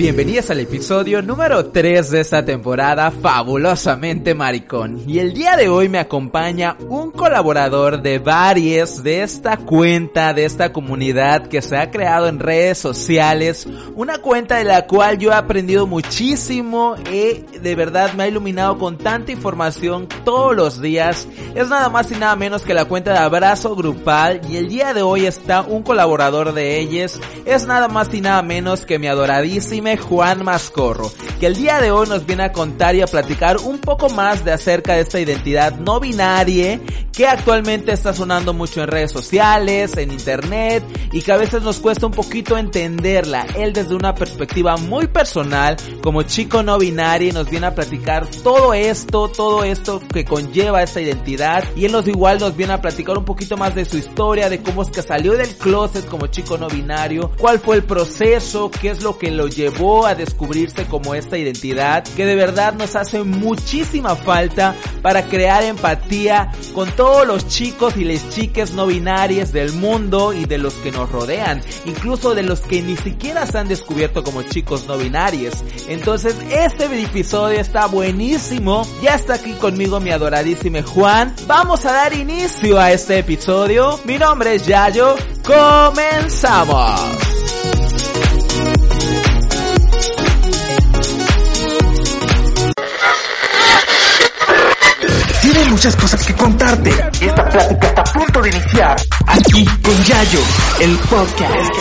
Bienvenidos al episodio número 3 de esta temporada fabulosamente maricón. Y el día de hoy me acompaña un colaborador de varias de esta cuenta, de esta comunidad que se ha creado en redes sociales. Una cuenta de la cual yo he aprendido muchísimo y de verdad me ha iluminado con tanta información todos los días. Es nada más y nada menos que la cuenta de Abrazo Grupal y el día de hoy está un colaborador de ellos. Es nada más y nada menos que mi adoradísima Juan Mascorro, que el día de hoy nos viene a contar y a platicar un poco más de acerca de esta identidad no binaria que actualmente está sonando mucho en redes sociales, en internet y que a veces nos cuesta un poquito entenderla. Él desde una perspectiva muy personal, como chico no binario, nos viene a platicar todo esto, todo esto que conlleva esta identidad y él nos igual nos viene a platicar un poquito más de su historia, de cómo es que salió del closet como chico no binario, cuál fue el proceso, qué es lo que lo llevó a descubrirse como esta identidad que de verdad nos hace muchísima falta para crear empatía con todos los chicos y las chicas no binarias del mundo y de los que nos rodean, incluso de los que ni siquiera se han descubierto como chicos no binarios. Entonces este episodio está buenísimo. Ya está aquí conmigo mi adoradísimo Juan. Vamos a dar inicio a este episodio. Mi nombre es Yayo. Comenzamos. Tiene muchas cosas que contarte. Esta plática está a punto de iniciar. Aquí con Yayo, el podcast.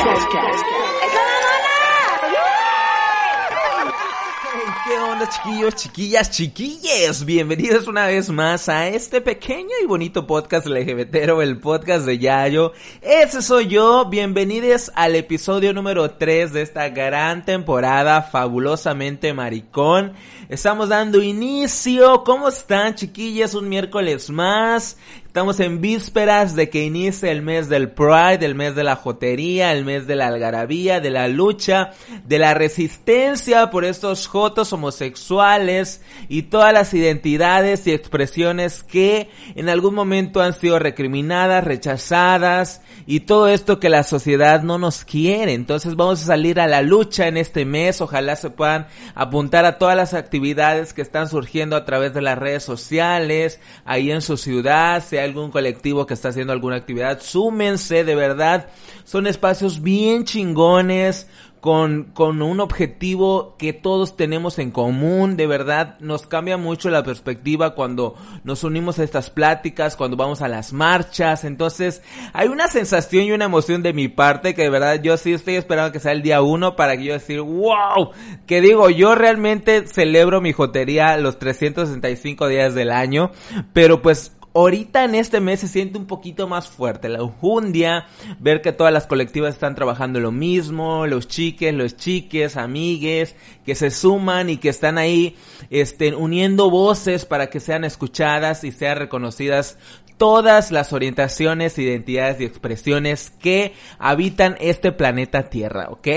¿Qué chiquillos, chiquillas, chiquilles? Bienvenidos una vez más a este pequeño y bonito podcast LGBTero, el podcast de Yayo. Ese soy yo, bienvenidos al episodio número 3 de esta gran temporada fabulosamente maricón. Estamos dando inicio, ¿cómo están chiquillas? Un miércoles más. Estamos en vísperas de que inicie el mes del Pride, el mes de la jotería, el mes de la algarabía, de la lucha, de la resistencia por estos jotos homosexuales y todas las identidades y expresiones que en algún momento han sido recriminadas, rechazadas y todo esto que la sociedad no nos quiere. Entonces vamos a salir a la lucha en este mes. Ojalá se puedan apuntar a todas las actividades que están surgiendo a través de las redes sociales, ahí en su ciudad, algún colectivo que está haciendo alguna actividad, súmense de verdad. Son espacios bien chingones, con, con un objetivo que todos tenemos en común, de verdad nos cambia mucho la perspectiva cuando nos unimos a estas pláticas, cuando vamos a las marchas, entonces hay una sensación y una emoción de mi parte que de verdad yo sí estoy esperando que sea el día uno para que yo decir, wow, que digo, yo realmente celebro mi jotería los 365 días del año, pero pues ahorita en este mes se siente un poquito más fuerte la unjundia, ver que todas las colectivas están trabajando lo mismo, los chiques, los chiques, amigues, que se suman y que están ahí, estén uniendo voces para que sean escuchadas y sean reconocidas todas las orientaciones, identidades y expresiones que habitan este planeta Tierra, ¿ok?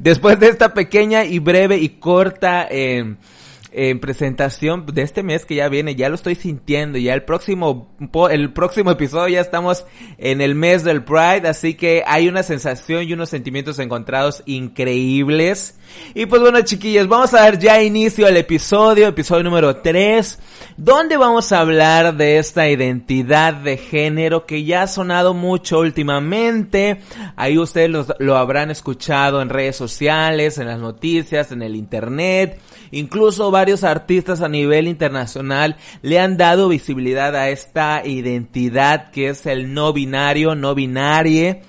Después de esta pequeña y breve y corta eh, en presentación de este mes que ya viene, ya lo estoy sintiendo, ya el próximo, el próximo episodio ya estamos en el mes del Pride, así que hay una sensación y unos sentimientos encontrados increíbles. Y pues bueno chiquillos, vamos a dar ya inicio al episodio, episodio número 3, donde vamos a hablar de esta identidad de género que ya ha sonado mucho últimamente, ahí ustedes lo, lo habrán escuchado en redes sociales, en las noticias, en el internet, incluso varios artistas a nivel internacional le han dado visibilidad a esta identidad que es el no binario, no binarie,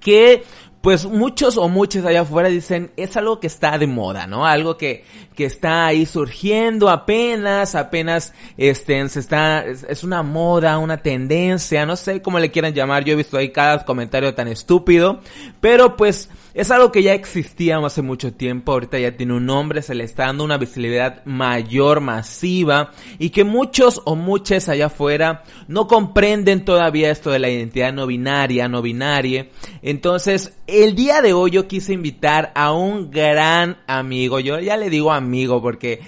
que pues muchos o muchos allá afuera dicen es algo que está de moda, ¿no? Algo que, que está ahí surgiendo apenas, apenas este, se está, es, es, una moda, una tendencia, no sé cómo le quieran llamar, yo he visto ahí cada comentario tan estúpido, pero pues es algo que ya existía hace mucho tiempo, ahorita ya tiene un nombre, se le está dando una visibilidad mayor, masiva, y que muchos o muchas allá afuera no comprenden todavía esto de la identidad no binaria, no binaria. Entonces, el día de hoy yo quise invitar a un gran amigo, yo ya le digo amigo porque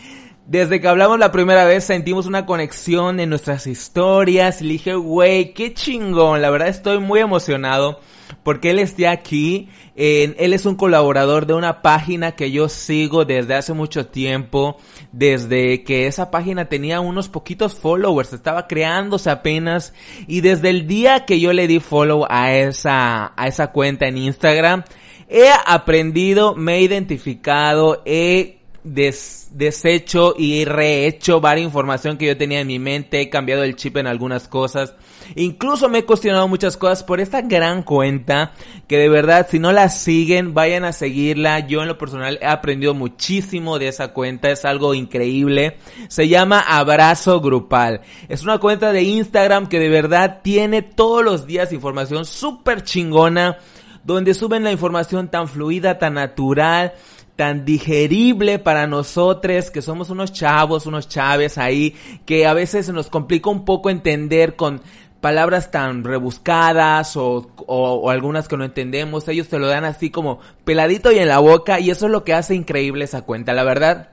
Desde que hablamos la primera vez sentimos una conexión en nuestras historias. Y dije, güey, qué chingón. La verdad estoy muy emocionado porque él esté aquí. él es un colaborador de una página que yo sigo desde hace mucho tiempo. Desde que esa página tenía unos poquitos followers. Estaba creándose apenas. Y desde el día que yo le di follow a esa, a esa cuenta en Instagram. He aprendido, me he identificado, he des, deshecho y rehecho varias información que yo tenía en mi mente, he cambiado el chip en algunas cosas. Incluso me he cuestionado muchas cosas por esta gran cuenta que de verdad si no la siguen vayan a seguirla. Yo en lo personal he aprendido muchísimo de esa cuenta, es algo increíble. Se llama Abrazo Grupal. Es una cuenta de Instagram que de verdad tiene todos los días información súper chingona donde suben la información tan fluida, tan natural tan digerible para nosotros, que somos unos chavos, unos chaves ahí, que a veces nos complica un poco entender con palabras tan rebuscadas o, o, algunas que no entendemos, ellos te lo dan así como peladito y en la boca y eso es lo que hace increíble esa cuenta, la verdad.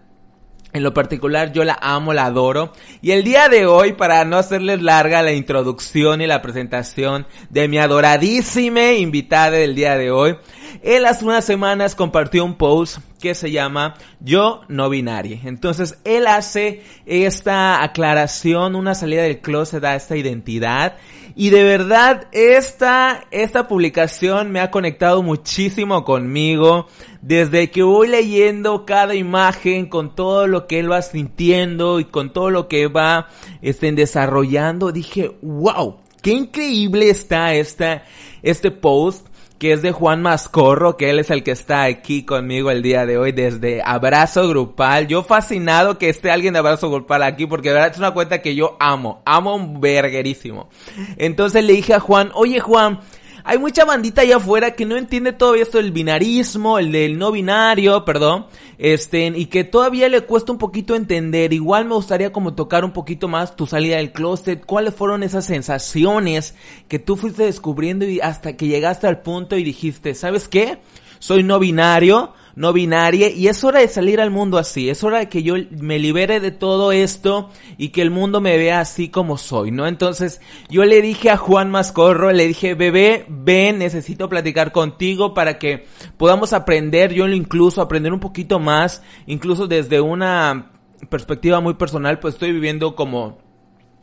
En lo particular yo la amo, la adoro. Y el día de hoy, para no hacerles larga la introducción y la presentación de mi adoradísima invitada del día de hoy, él hace unas semanas compartió un post que se llama Yo no binaria. Entonces él hace esta aclaración, una salida del closet a esta identidad. Y de verdad, esta, esta publicación me ha conectado muchísimo conmigo. Desde que voy leyendo cada imagen con todo lo que él va sintiendo y con todo lo que va este, desarrollando, dije, wow, qué increíble está esta, este post que es de Juan Mascorro, que él es el que está aquí conmigo el día de hoy desde Abrazo Grupal. Yo fascinado que esté alguien de Abrazo Grupal aquí porque de verdad es una cuenta que yo amo, amo un verguerísimo. Entonces le dije a Juan, oye Juan, hay mucha bandita allá afuera que no entiende todavía esto del binarismo, el del no binario, perdón, este, y que todavía le cuesta un poquito entender. Igual me gustaría como tocar un poquito más tu salida del closet, cuáles fueron esas sensaciones que tú fuiste descubriendo y hasta que llegaste al punto y dijiste, ¿sabes qué? Soy no binario, no binaria y es hora de salir al mundo así, es hora de que yo me libere de todo esto y que el mundo me vea así como soy, ¿no? Entonces yo le dije a Juan Mascorro, le dije, bebé, ven, necesito platicar contigo para que podamos aprender, yo incluso aprender un poquito más, incluso desde una perspectiva muy personal, pues estoy viviendo como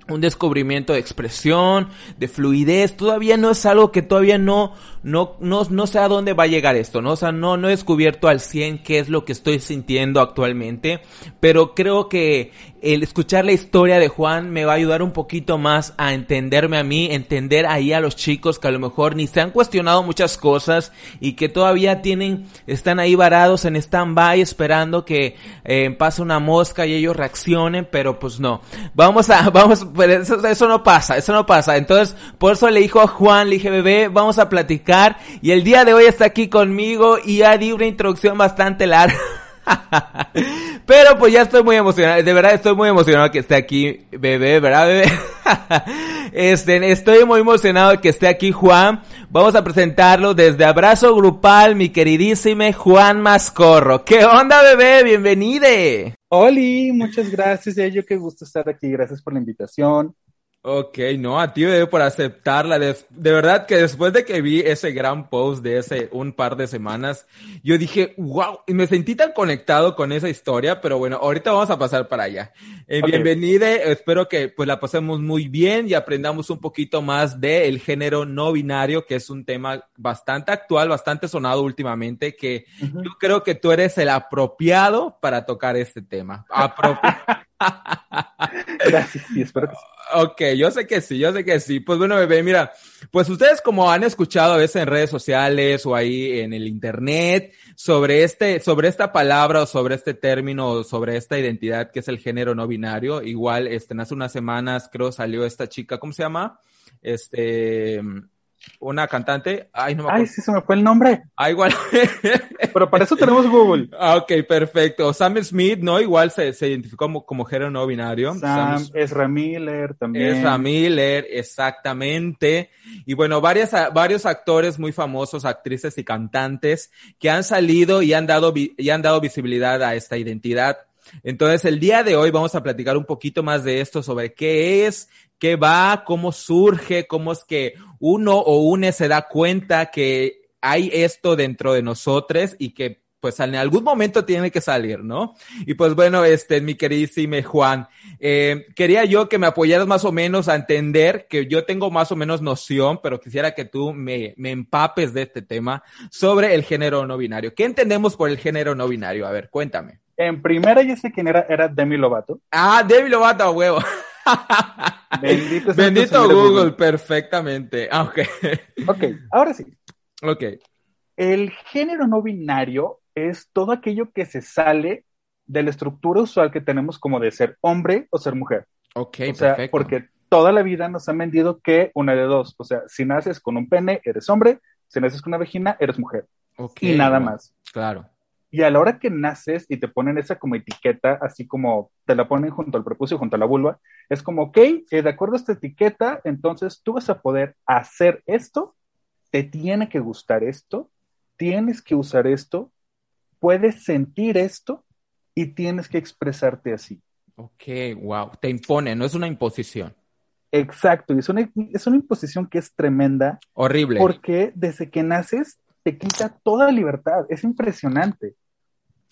un descubrimiento de expresión, de fluidez, todavía no es algo que todavía no, no, no, no sé a dónde va a llegar esto, ¿no? O sea, no, no he descubierto al 100 qué es lo que estoy sintiendo actualmente, pero creo que el escuchar la historia de Juan me va a ayudar un poquito más a entenderme a mí, entender ahí a los chicos que a lo mejor ni se han cuestionado muchas cosas y que todavía tienen, están ahí varados en stand-by esperando que eh, pase una mosca y ellos reaccionen, pero pues no. Vamos a, vamos, eso, eso no pasa, eso no pasa. Entonces, por eso le dijo a Juan, le dije, bebé, vamos a platicar y el día de hoy está aquí conmigo y ya di una introducción bastante larga. Pero pues ya estoy muy emocionado, de verdad estoy muy emocionado que esté aquí, bebé, ¿verdad, bebé? este, estoy muy emocionado que esté aquí Juan. Vamos a presentarlo desde Abrazo Grupal, mi queridísimo Juan Mascorro. ¿Qué onda, bebé? Bienvenide. Oli, muchas gracias, yo qué gusto estar aquí, gracias por la invitación. Ok, no, a ti bebé por aceptarla. De, de, verdad que después de que vi ese gran post de ese un par de semanas, yo dije, wow, y me sentí tan conectado con esa historia, pero bueno, ahorita vamos a pasar para allá. Eh, Bienvenida, espero que pues la pasemos muy bien y aprendamos un poquito más del género no binario, que es un tema bastante actual, bastante sonado últimamente, que yo creo que tú eres el apropiado para tocar este tema. Gracias, espero que Ok, yo sé que sí, yo sé que sí. Pues bueno, bebé, mira, pues ustedes como han escuchado a veces en redes sociales o ahí en el internet sobre este, sobre esta palabra o sobre este término o sobre esta identidad que es el género no binario, igual, este, hace unas semanas creo salió esta chica, ¿cómo se llama? Este, una cantante. Ay, no me Ay, sí, se me fue el nombre. Ah, igual. Pero para eso tenemos Google. Ah, ok, perfecto. Sam Smith, ¿no? Igual se, se identificó como, como, género no binario. Sam, Ezra Miller también. Ezra Miller, exactamente. Y bueno, varias, varios actores muy famosos, actrices y cantantes que han salido y han dado, y han dado visibilidad a esta identidad. Entonces, el día de hoy vamos a platicar un poquito más de esto sobre qué es, qué va, cómo surge, cómo es que uno o une se da cuenta que hay esto dentro de nosotros y que pues en algún momento tiene que salir, ¿no? Y pues bueno, este, mi queridísimo Juan, eh, quería yo que me apoyaras más o menos a entender que yo tengo más o menos noción, pero quisiera que tú me, me empapes de este tema sobre el género no binario. ¿Qué entendemos por el género no binario? A ver, cuéntame. En primera, ya sé quién era, era Demi Lovato. Ah, Demi Lovato, huevo. Bendito, Bendito Google, perfectamente. Ah, ok. Ok, ahora sí. ok. El género no binario es todo aquello que se sale de la estructura usual que tenemos como de ser hombre o ser mujer. Ok, o sea, perfecto. porque toda la vida nos han vendido que una de dos. O sea, si naces con un pene, eres hombre. Si naces con una vagina, eres mujer. Ok, y nada más. Claro. Y a la hora que naces y te ponen esa como etiqueta, así como te la ponen junto al prepucio, junto a la vulva, es como, ok, eh, de acuerdo a esta etiqueta, entonces tú vas a poder hacer esto, te tiene que gustar esto, tienes que usar esto, puedes sentir esto y tienes que expresarte así. Ok, wow. Te impone, no es una imposición. Exacto, y es una, es una imposición que es tremenda Horrible. porque desde que naces te quita toda libertad, es impresionante.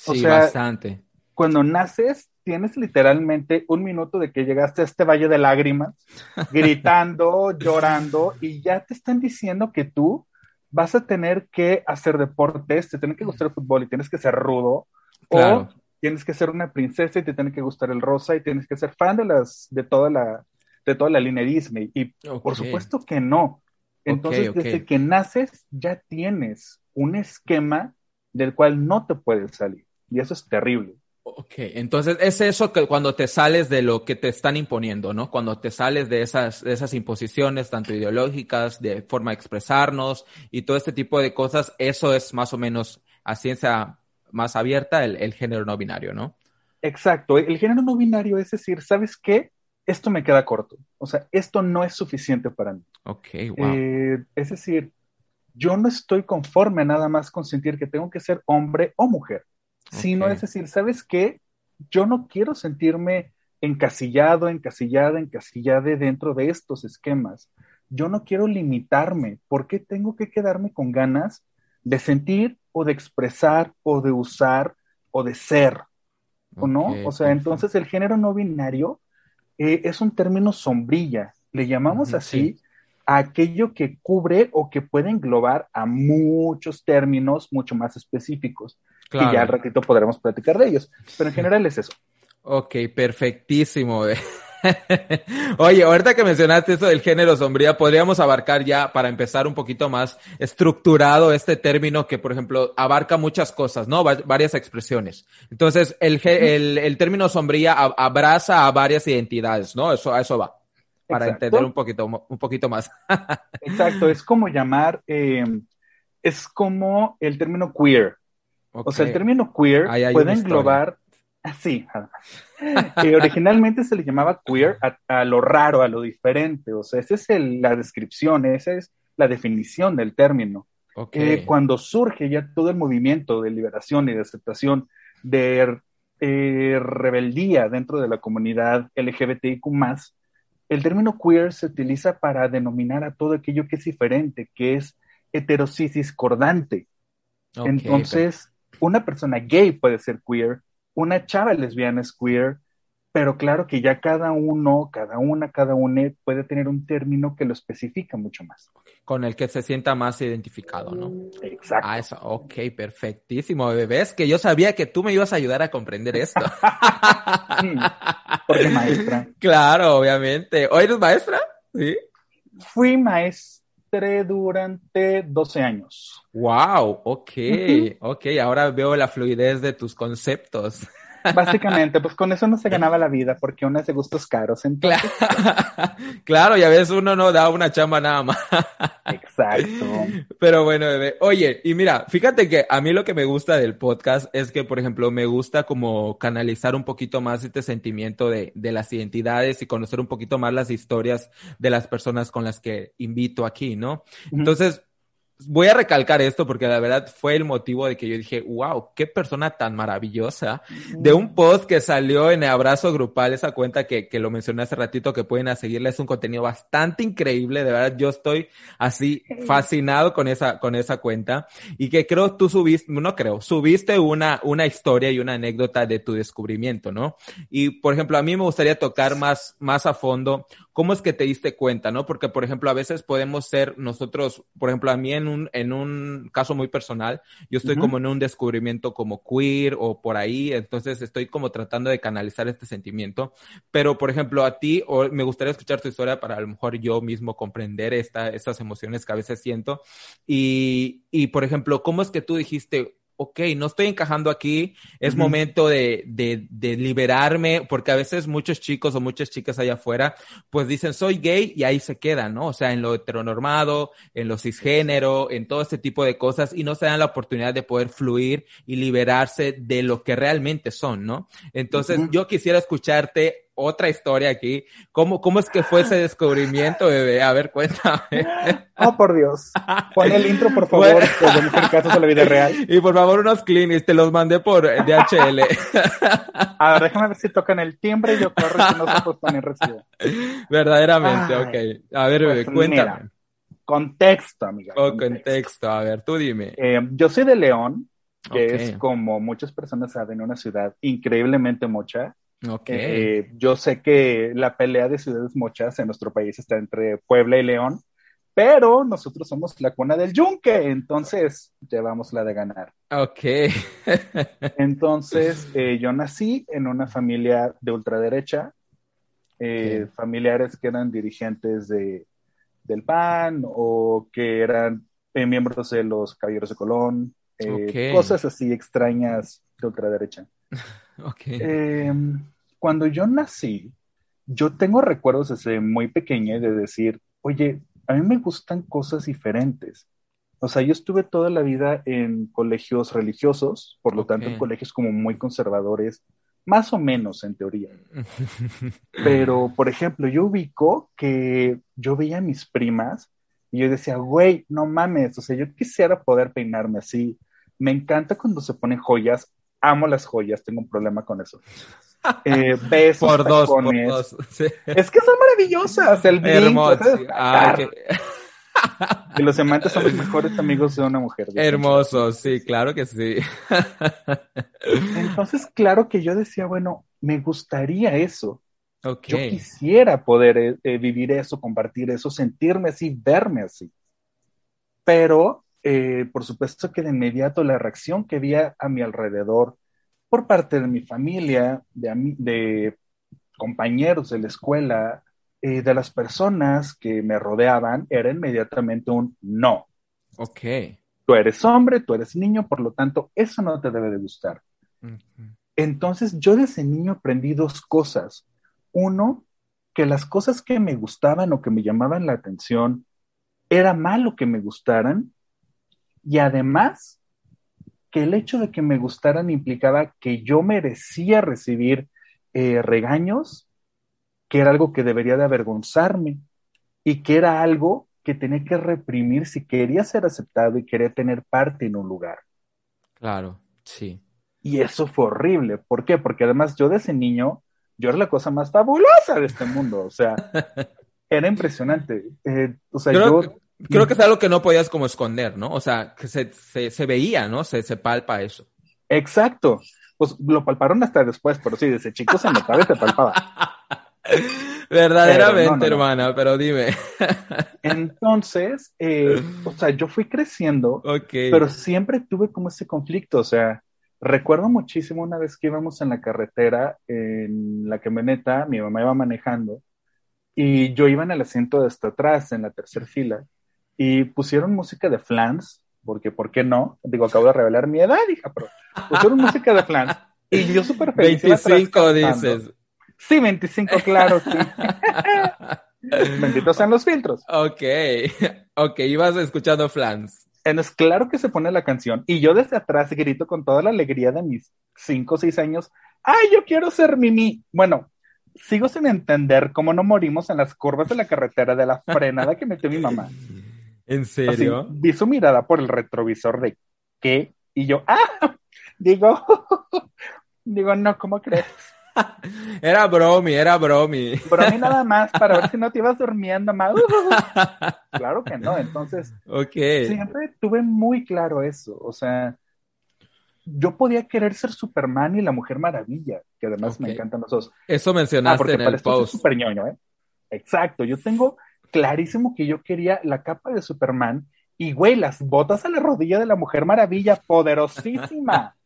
O Sí, sea, bastante. cuando naces, tienes literalmente un minuto de que llegaste a este valle de lágrimas, gritando, llorando, y ya te están diciendo que tú vas a tener que hacer deportes, te tiene que gustar el fútbol y tienes que ser rudo, Claro. o tienes que ser una princesa y te tiene que gustar el rosa y tienes que ser fan de las de toda la de toda la línea Disney y por supuesto que no. Entonces, desde que naces ya tienes un esquema del cual no te puedes salir y eso es terrible. Ok, entonces es eso que cuando te sales de lo que te están imponiendo, ¿no? Cuando te sales de esas, de esas imposiciones, tanto ideológicas, de forma de expresarnos y todo este tipo de cosas, eso es más o menos a ciencia más abierta el, el género no binario, ¿no? Exacto, el género no binario es decir, ¿sabes qué? Esto me queda corto, o sea, esto no es suficiente para mí. Ok, wow. Eh, es decir, yo no estoy conforme nada más con sentir que tengo que ser hombre o mujer, sino Ok. es decir, ¿sabes qué? Yo no quiero sentirme encasillado, encasillada, encasillada dentro de estos esquemas. Yo no quiero limitarme. ¿Por qué tengo que quedarme con ganas de sentir o de expresar o de usar o de ser? ¿O no? O sea, perfecto. entonces el género no binario eh, es un término sombrilla. Le llamamos así sí. a aquello que cubre o que puede englobar a muchos términos mucho más específicos. Claro. Y ya al ratito podremos platicar de ellos. Pero en general es eso. Ok, perfectísimo. Oye, ahorita que mencionaste eso del género sombría, podríamos abarcar ya para empezar un poquito más estructurado este término que, por ejemplo, abarca muchas cosas, ¿no? Va- varias expresiones. Entonces, el, el, el término sombría abraza a varias identidades, ¿no? Eso, a eso va. Para Exacto. entender un poquito, un poquito más. Exacto, es como llamar, eh, es como el término queer. O sea, el término queer Ahí puede englobar, así, que originalmente se le llamaba queer a, a lo raro, a lo diferente. O sea, esa es el- la descripción, esa es la definición del término. Ok. Eh, cuando surge ya todo el movimiento de liberación y de aceptación, de eh, rebeldía dentro de la comunidad LGBTIQ, el término queer se utiliza para denominar a todo aquello que es diferente, que es heterosis discordante. Ok, Entonces, una persona gay puede ser queer, una chava lesbiana es queer, pero claro que ya cada uno, cada una, cada una puede tener un término que lo especifica mucho más. con el que se sienta más identificado, ¿no? Exacto. Ah, eso, ok, perfectísimo, bebés, que yo sabía que tú me ibas a ayudar a comprender esto. Porque maestra. Claro, obviamente. ¿Hoy eres maestra? Sí. Fui durante 12 años. Wow, ok, Ujú. ok, ahora veo la fluidez de tus conceptos. Básicamente, pues con eso no se ganaba la vida, porque uno es de gustos caros. Entonces, Claro, claro, y a veces uno no da una chamba nada más. exacto. Pero bueno, bebé. Oye, y mira, fíjate que a mí lo que me gusta del podcast es que, por ejemplo, me gusta como canalizar un poquito más este sentimiento de, de las identidades y conocer un poquito más las historias de las personas con las que invito aquí, ¿no? Entonces, voy a recalcar esto porque la verdad fue el motivo de que yo dije, wow, qué persona tan maravillosa. De un post que salió en el Abrazo Grupal, esa cuenta que, que lo mencioné hace ratito, que pueden seguirle, es un contenido bastante increíble. De verdad, yo estoy así fascinado con esa, con esa cuenta. Y que creo tú subiste, no creo, subiste una, una historia y una anécdota de tu descubrimiento, ¿no? Y por ejemplo, a mí me gustaría tocar más, más a fondo ¿cómo es que te diste cuenta, no? Porque, por ejemplo, a veces podemos ser nosotros, por ejemplo, a mí en un, en un caso muy personal, yo estoy como en un descubrimiento como queer o por ahí, entonces estoy como tratando de canalizar este sentimiento. Pero, por ejemplo, a ti, o me gustaría escuchar tu historia para a lo mejor yo mismo comprender esta, estas emociones que a veces siento. Y, y, por ejemplo, ¿cómo es que tú dijiste, ok, no estoy encajando aquí, es momento de, de, de, liberarme, porque a veces muchos chicos o muchas chicas allá afuera, pues dicen, soy gay y ahí se quedan, ¿no? O sea, en lo heteronormado, en lo cisgénero, en todo este tipo de cosas, y no se dan la oportunidad de poder fluir y liberarse de lo que realmente son, ¿no? Entonces, yo quisiera escucharte otra historia aquí. ¿Cómo, cómo es que fue ese descubrimiento, bebé? A ver, cuéntame. Oh, por Dios. Pon el intro, por favor, bueno. de casos de la vida real. Y por favor, unos clinics, te los mandé por DHL. A ver, déjame ver si tocan el timbre y yo corro si no se ni recibo. Verdaderamente, ok. A ver, bebé, pues, cuéntame. Mira, contexto, amiga. Oh, contexto. a ver, tú dime. Eh, yo soy de León, que es como muchas personas saben, una ciudad increíblemente mocha. Okay. Eh, yo sé que la pelea de ciudades mochas en nuestro país está entre Puebla y León, pero nosotros somos la cuna del yunque, entonces llevamos la de ganar. Ok. entonces, eh, yo nací en una familia de ultraderecha, eh, familiares que eran dirigentes de, del PAN o que eran miembros de los Caballeros de Colón, cosas así extrañas de ultraderecha. Okay. Eh, cuando yo nací, yo tengo recuerdos desde muy pequeña de decir, oye, a mí me gustan cosas diferentes. O sea, yo estuve toda la vida en colegios religiosos, por lo tanto, en colegios como muy conservadores, más o menos en teoría. Pero, por ejemplo, yo ubico que yo veía a mis primas y yo decía, güey, no mames, o sea, yo quisiera poder peinarme así. Me encanta cuando se ponen joyas amo las joyas, tengo un problema con eso. Eh, besos, por dos, por dos. Es que son maravillosas, el brinco, Y los amantes son los mejores amigos de una mujer. Hermosos, sí, claro que sí. Entonces, claro que yo decía, bueno, me gustaría eso. Okay. Yo quisiera poder eh, eh, vivir eso, compartir eso, sentirme así, verme así. Pero eh, por supuesto que de inmediato la reacción que había a mi alrededor por parte de mi familia, de, de compañeros de la escuela, eh, de las personas que me rodeaban, era inmediatamente un no. Ok. Tú eres hombre, tú eres niño, por lo tanto, eso no te debe de gustar. Entonces, yo desde niño aprendí dos cosas. Uno, que las cosas que me gustaban o que me llamaban la atención, era malo que me gustaran y además, que el hecho de que me gustaran implicaba que yo merecía recibir eh, regaños, que era algo que debería de avergonzarme y que era algo que tenía que reprimir si quería ser aceptado y quería tener parte en un lugar. Claro, sí. Y eso fue horrible. ¿Por qué? Porque además yo de ese niño, yo era la cosa más fabulosa de este mundo. O sea, era impresionante. Eh, o sea, yo creo que es algo que no podías como esconder, ¿no? O sea, que se, se, veía, ¿no? Se, se palpa eso. Exacto. Pues lo palparon hasta después, pero sí, desde chico se notaba y se palpaba. Verdaderamente, hermana, pero dime. Entonces, eh, o sea, yo fui creciendo, pero siempre tuve como ese conflicto, o sea, recuerdo muchísimo una vez que íbamos en la carretera, en la camioneta, mi mamá iba manejando, y yo iba en el asiento de hasta atrás, en la tercera fila, y pusieron música de Flans, porque ¿por qué no? Digo, acabo de revelar mi edad, hija, pero pusieron música de Flans. Y yo súper feliz. 25 dices. Sí, 25, claro, sí. Benditos sean los filtros. Ok, ok, ibas escuchando Flans. Es claro que se pone la canción y yo desde atrás grito con toda la alegría de mis 5 o 6 años, ¡ay, yo quiero ser Mimi! Bueno, sigo sin entender cómo no morimos en las curvas de la carretera de la frenada que metió mi mamá. ¿En serio? vi su mirada por el retrovisor de qué, y yo, ah, digo, digo, no, ¿cómo crees? Era bromi, era bromi. Bromi nada más, para ver si no te ibas durmiendo más. claro que no, entonces, okay. siempre tuve muy claro eso, o sea, yo podía querer ser Superman y la Mujer Maravilla, que además me encantan los dos. Eso mencionaste ah, en el post. Super ñoño, ¿eh? Exacto, yo tengo clarísimo que yo quería la capa de Superman y, güey, las botas a la rodilla de la Mujer Maravilla, poderosísima.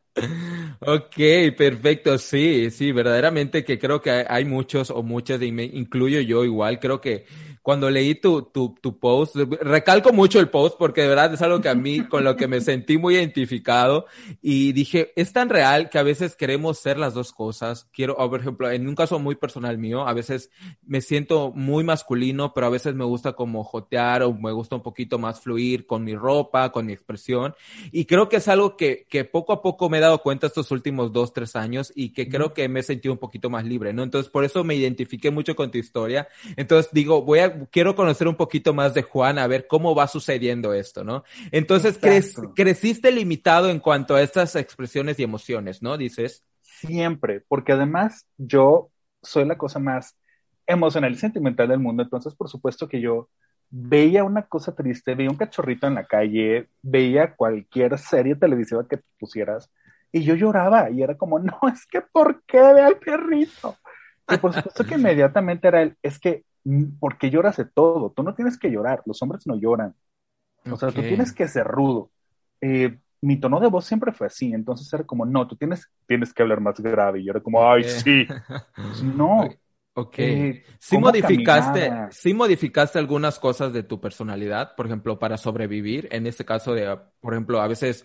Ok, perfecto, sí, sí, verdaderamente que creo que hay muchos o muchas, y me incluyo yo igual, creo que cuando leí tu, tu, tu, post, recalco mucho el post porque de verdad es algo que a mí, con lo que me sentí muy identificado y dije, es tan real que a veces queremos ser las dos cosas. Quiero, por ejemplo, en un caso muy personal mío, a veces me siento muy masculino, pero a veces me gusta como jotear o me gusta un poquito más fluir con mi ropa, con mi expresión. Y creo que es algo que, que poco a poco me he dado cuenta estos últimos dos, tres años y que creo que me he sentido un poquito más libre, ¿no? Entonces, por eso me identifiqué mucho con tu historia. Entonces, digo, voy a quiero conocer un poquito más de Juan, a ver cómo va sucediendo esto, ¿no? Entonces, creciste limitado en cuanto a estas expresiones y emociones, ¿no? Dices. Siempre, porque además yo soy la cosa más emocional y sentimental del mundo, entonces por supuesto que yo veía una cosa triste, veía un cachorrito en la calle, veía cualquier serie televisiva que pusieras y yo lloraba y era como, no, es que ¿por qué ve al perrito? Y por supuesto que inmediatamente era el, es que Mm, porque lloras de todo. Tú no tienes que llorar, los hombres no lloran. O sea, tú tienes que ser rudo. Eh, mi tono de voz siempre fue así, entonces era como, no, tú tienes, tienes que hablar más grave. Y yo era como, ay, sí. Pues, no, Ok. Eh, ¿Sí modificaste, ¿Sí modificaste algunas cosas de tu personalidad? Por ejemplo, para sobrevivir. En este caso de, por ejemplo, a veces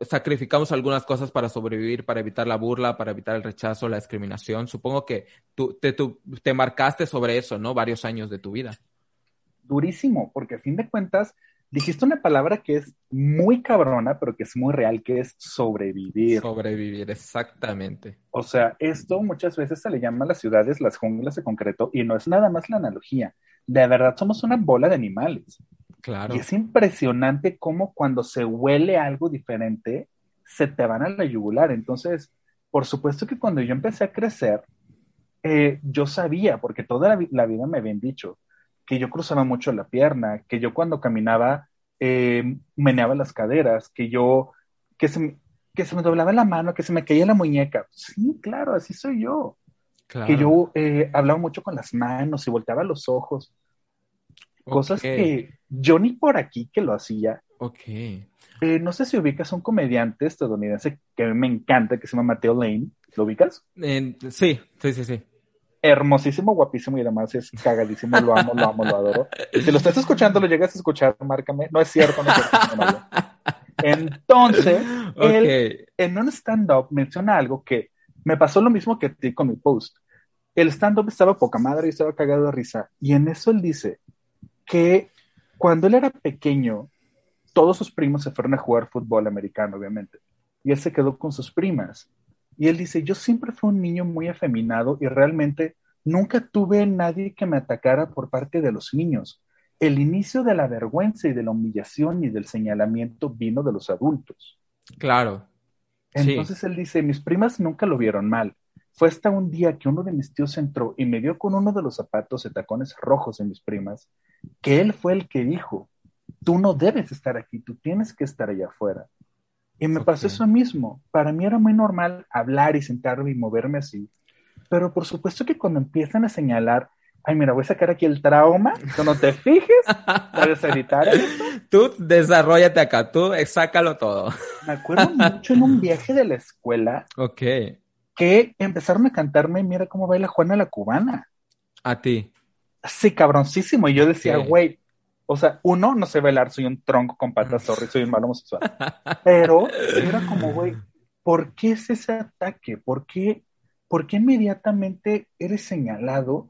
sacrificamos algunas cosas para sobrevivir, para evitar la burla, para evitar el rechazo, la discriminación. Supongo que tú te, tú, te marcaste sobre eso, ¿no? Varios años de tu vida. Durísimo, porque a fin de cuentas, dijiste una palabra que es muy cabrona, pero que es muy real, que es sobrevivir. Sobrevivir, exactamente. O sea, esto muchas veces se le llama a las ciudades las junglas de concreto y no es nada más la analogía. De verdad somos una bola de animales. Claro. Y es impresionante cómo cuando se huele algo diferente, se te van a la yugular. Entonces, por supuesto que cuando yo empecé a crecer, eh, yo sabía, porque toda la vida me habían dicho, que yo cruzaba mucho la pierna, que yo cuando caminaba eh, meneaba las caderas, que yo, que se, que se me doblaba la mano, que se me caía la muñeca. Sí, claro, así soy yo. Que yo eh, hablaba mucho con las manos y volteaba los ojos. Cosas que yo ni por aquí que lo hacía. Ok. Eh, no sé si ubicas a un comediante estadounidense que me encanta, que se llama Mateo Lane. ¿Lo ubicas? sí, sí, sí, sí hermosísimo, guapísimo y además es cagadísimo, lo amo, lo amo, lo adoro. Si lo estás escuchando, lo llegas a escuchar, márcame. No es cierto, no es cierto. Entonces, él en un stand-up menciona algo que me pasó lo mismo que a ti con mi post. El stand-up estaba poca madre y estaba cagado de risa. Y en eso él dice que cuando él era pequeño, todos sus primos se fueron a jugar fútbol americano, obviamente. Y él se quedó con sus primas. Y él dice, yo siempre fui un niño muy afeminado y realmente nunca tuve nadie que me atacara por parte de los niños. El inicio de la vergüenza y de la humillación y del señalamiento vino de los adultos. Claro. Entonces él dice, mis primas nunca lo vieron mal. Fue hasta un día que uno de mis tíos entró y me dio con uno de los zapatos de tacones rojos de mis primas, que él fue el que dijo, tú no debes estar aquí, tú tienes que estar allá afuera. Y me pasó eso mismo. Para mí era muy normal hablar y sentarme y moverme así. Pero por supuesto que cuando empiezan a señalar, ay, mira, voy a sacar aquí el trauma, cuando te fijes, puedes evitar eso. Tú desarrollate acá, tú sácalo todo. Me acuerdo mucho en un viaje de la escuela. Ok. Que empezaron a cantarme, mira cómo baila Juana la cubana. A ti. Sí, cabroncísimo. Y yo decía, güey, o sea, uno, no sé bailar, soy un tronco con patas, sorry, soy un mal homosexual. Pero era como, güey, ¿por qué es ese ataque? ¿Por qué, ¿Por qué inmediatamente eres señalado?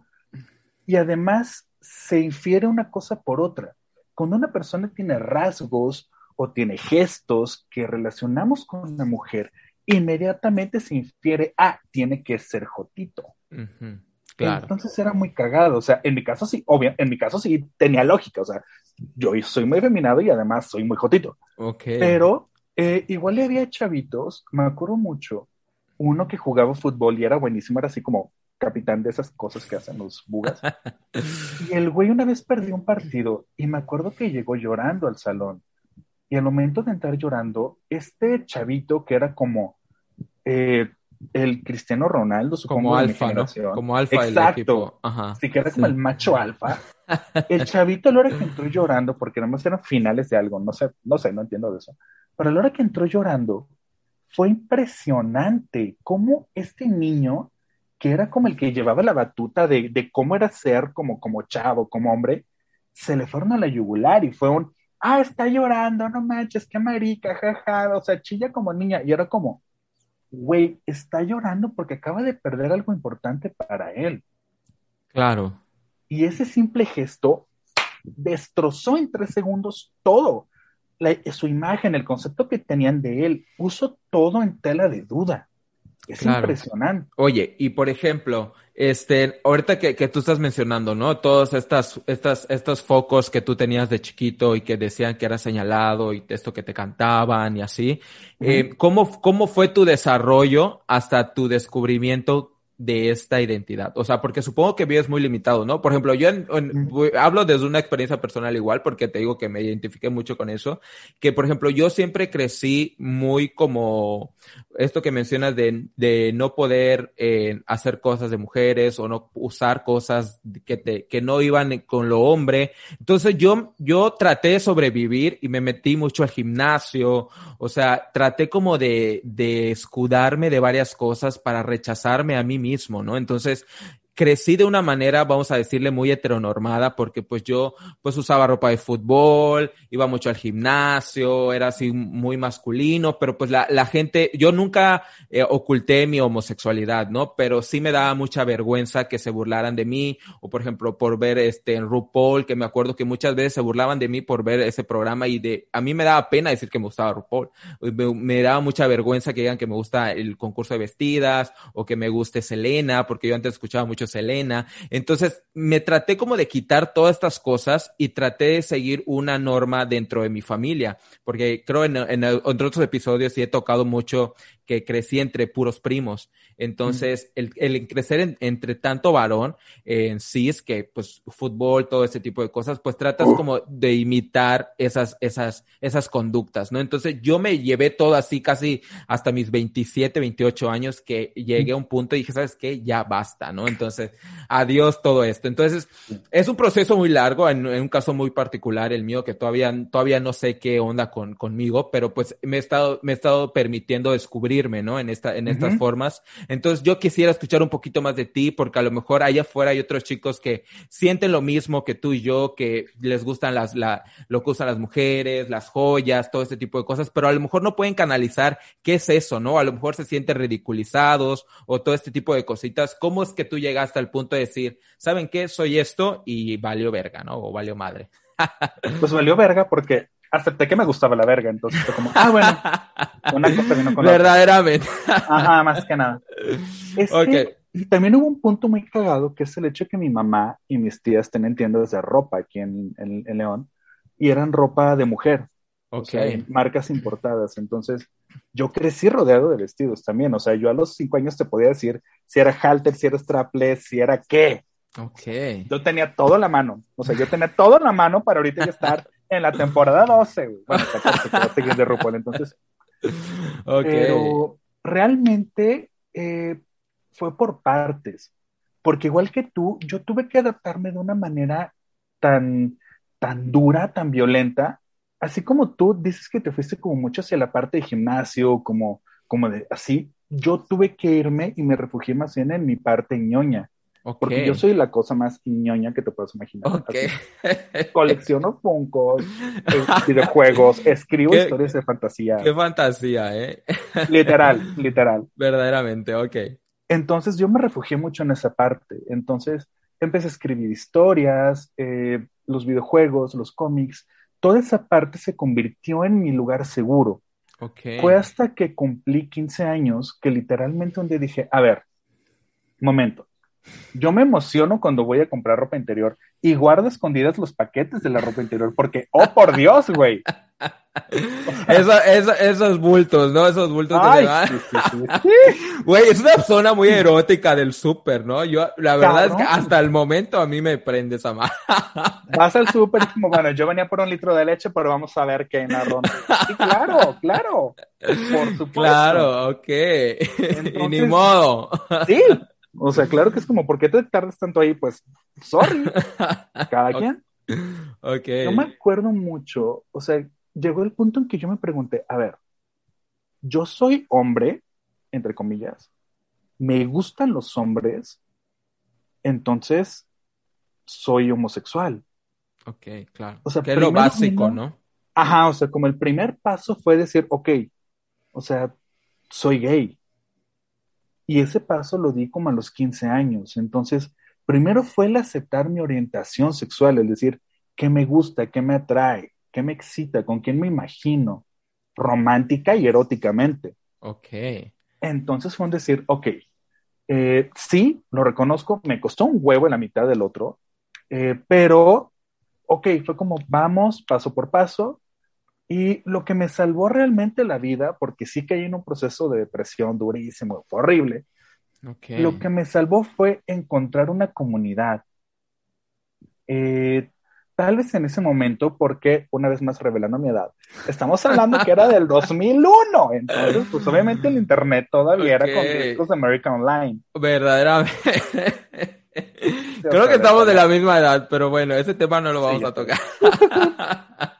Y además se infiere una cosa por otra. Cuando una persona tiene rasgos o tiene gestos que relacionamos con una mujer, inmediatamente se infiere, ah, tiene que ser jotito. Entonces era muy cagado, o sea, en mi caso sí, obvio, en mi caso sí tenía lógica, o sea, yo soy muy feminado y además soy muy jotito. Ok. Pero eh, igual había chavitos, me acuerdo mucho, uno que jugaba fútbol y era buenísimo, era así como capitán de esas cosas que hacen los bugas. y el güey una vez perdió un partido y me acuerdo que llegó llorando al salón. Y al momento de entrar llorando, este chavito que era como eh, el Cristiano Ronaldo, supongo, Como alfa, ¿no? Como alfa del Exacto. equipo. Ajá. Sí, que era como el macho alfa. El chavito a la hora que entró llorando, porque nada más eran finales de algo, no sé, no sé, no entiendo de eso. Pero a la hora que entró llorando, fue impresionante cómo este niño, que era como el que llevaba la batuta de, de cómo era ser como, como chavo, como hombre, se le fueron a la yugular y fue un, ah, está llorando, no manches, qué marica, jaja, o sea, chilla como niña. Y era como, güey, está llorando porque acaba de perder algo importante para él. Claro. Y ese simple gesto destrozó en tres segundos todo. La- su imagen, el concepto que tenían de él, puso todo en tela de duda. Es Claro. impresionante. Oye, y por ejemplo, este, ahorita que, que tú estás mencionando, ¿no? Todos estas, estas, estos focos que tú tenías de chiquito y que decían que era señalado y esto que te cantaban y así. eh, ¿cómo, ¿Cómo fue tu desarrollo hasta tu descubrimiento de esta identidad? O sea, porque supongo que vives muy limitado, ¿no? Por ejemplo, yo en- en- voy- hablo desde una experiencia personal igual, porque te digo que me identifiqué mucho con eso, que por ejemplo, yo siempre crecí muy como esto que mencionas de, de no poder eh, hacer cosas de mujeres o no usar cosas que, te, que no iban con lo hombre. Entonces yo, yo traté de sobrevivir y me metí mucho al gimnasio, o sea, traté como de, de escudarme de varias cosas para rechazarme a mí mismo, ¿no? Entonces, crecí de una manera, vamos a decirle, muy heteronormada, porque pues yo pues usaba ropa de fútbol, iba mucho al gimnasio, era así muy masculino, pero pues la, la gente, yo nunca eh, oculté mi homosexualidad, ¿no? Pero sí me daba mucha vergüenza que se burlaran de mí, o por ejemplo, por ver este en RuPaul, que me acuerdo que muchas veces se burlaban de mí por ver ese programa y de, a mí me daba pena decir que me gustaba RuPaul, me, me daba mucha vergüenza que digan que me gusta el concurso de vestidas, o que me guste Selena, porque yo antes escuchaba mucho Selena. Entonces me traté como de quitar todas estas cosas y traté de seguir una norma dentro de mi familia, porque creo en, en otros episodios sí he tocado mucho que crecí entre puros primos. Entonces, el, el crecer en, entre tanto varón en sí es que, pues, fútbol, todo ese tipo de cosas, pues tratas como de imitar esas, esas, esas conductas, ¿no? Entonces, yo me llevé todo así casi hasta mis 27, 28 años que llegué a un punto y dije, ¿sabes qué? Ya basta, ¿no? Entonces, adiós todo esto. Entonces, es un proceso muy largo, en, en un caso muy particular, el mío, que todavía, todavía no sé qué onda con, conmigo, pero pues me he estado, me he estado permitiendo descubrir ¿no? En, esta, en estas uh -huh. formas. Entonces yo quisiera escuchar un poquito más de ti, porque a lo mejor allá afuera hay otros chicos que sienten lo mismo que tú y yo, que les gustan las, la, lo que usan las mujeres, las joyas, todo este tipo de cosas, pero a lo mejor no pueden canalizar qué es eso, ¿no? A lo mejor se sienten ridiculizados o todo este tipo de cositas. ¿Cómo es que tú llegaste al punto de decir, ¿saben qué? Soy esto y valió verga, ¿no? O valió madre. pues valió verga porque acepté que me gustaba la verga, entonces fue como, ah, bueno, una cosa vino con Verdaderamente. otra. Ajá, más que nada. Es okay. que también hubo un punto muy cagado, que es el hecho de que mi mamá y mis tías tienen tiendas de ropa aquí en, en, en León, y eran ropa de mujer, okay. o sea, marcas importadas, entonces yo crecí rodeado de vestidos también, o sea, yo a los cinco años te podía decir si era halter, si era strapless, si era qué. Ok. Yo tenía todo en la mano, o sea, yo tenía todo en la mano para ahorita ya estar en la temporada 12, güey. Bueno, 14, que va de RuPaul, entonces. Okay. Pero realmente eh, fue por partes. Porque igual que tú, yo tuve que adaptarme de una manera tan, tan dura, tan violenta. Así como tú dices que te fuiste como mucho hacia la parte de gimnasio, como, como de así, yo tuve que irme y me refugié más bien en mi parte ñoña. Okay. Porque yo soy la cosa más ñoña que te puedes imaginar. Okay. Colecciono funcos, videojuegos, escribo ¿Qué, historias de fantasía. Qué fantasía, ¿eh? Literal, literal. Verdaderamente, ok. Entonces yo me refugié mucho en esa parte. Entonces empecé a escribir historias, eh, los videojuegos, los cómics. Toda esa parte se convirtió en mi lugar seguro. Okay. Fue hasta que cumplí 15 años que literalmente un día dije, a ver, momento, Yo me emociono cuando voy a comprar ropa interior y guardo escondidas los paquetes de la ropa interior porque, oh por Dios, güey. Eso, eso, esos bultos, ¿no? Esos bultos que Ay, se van. sí, sí, sí. Güey, es una zona muy erótica del súper, ¿no? Yo, la verdad es que hasta el momento a mí me prende esa madre. Vas al súper como, bueno, yo venía por un litro de leche, pero vamos a ver qué en la ronda. Sí, claro, claro. Por supuesto. Claro, ok. y ni modo. Sí. O sea, claro que es como, ¿por qué te tardas tanto ahí? Pues, sorry. Cada quien. ok. Yo me acuerdo mucho, o sea, llegó el punto en que yo me pregunté, a ver, yo soy hombre, entre comillas, me gustan los hombres, entonces soy homosexual. Ok, claro. O sea, que es lo básico, ¿no? Ajá, o sea, como el primer paso fue decir, ok, o sea, soy gay. Y ese paso lo di como a los 15 años. Entonces, primero fue el aceptar mi orientación sexual, es decir, qué me gusta, qué me atrae, qué me excita, con quién me imagino, romántica y eróticamente. Ok. Entonces fue un decir, ok, eh, sí, lo reconozco, me costó un huevo en la mitad del otro, eh, pero, ok, fue como vamos paso por paso. Y lo que me salvó realmente la vida, porque sí caí en un proceso de depresión durísimo, horrible, Ok. lo que me salvó fue encontrar una comunidad. Eh, tal vez en ese momento, porque una vez más revelando mi edad, estamos hablando que era del 2001, entonces pues obviamente el internet todavía era con discos de American Online. Verdaderamente. Creo que estamos de la misma edad, pero bueno, ese tema no lo vamos Sí, a tocar.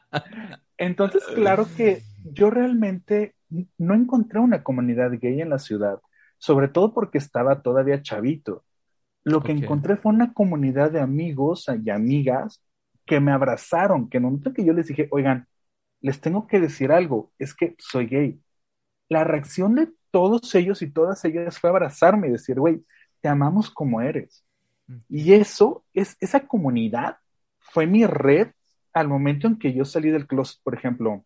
Entonces, claro que yo realmente no encontré una comunidad gay en la ciudad, sobre todo porque estaba todavía chavito. Lo que encontré fue una comunidad de amigos y amigas que me abrazaron, que en un momento que yo les dije, oigan, les tengo que decir algo, es que soy gay. La reacción de todos ellos y todas ellas fue abrazarme y decir, güey, te amamos como eres. Y eso, es, esa comunidad fue mi red al momento en que yo salí del closet, por ejemplo,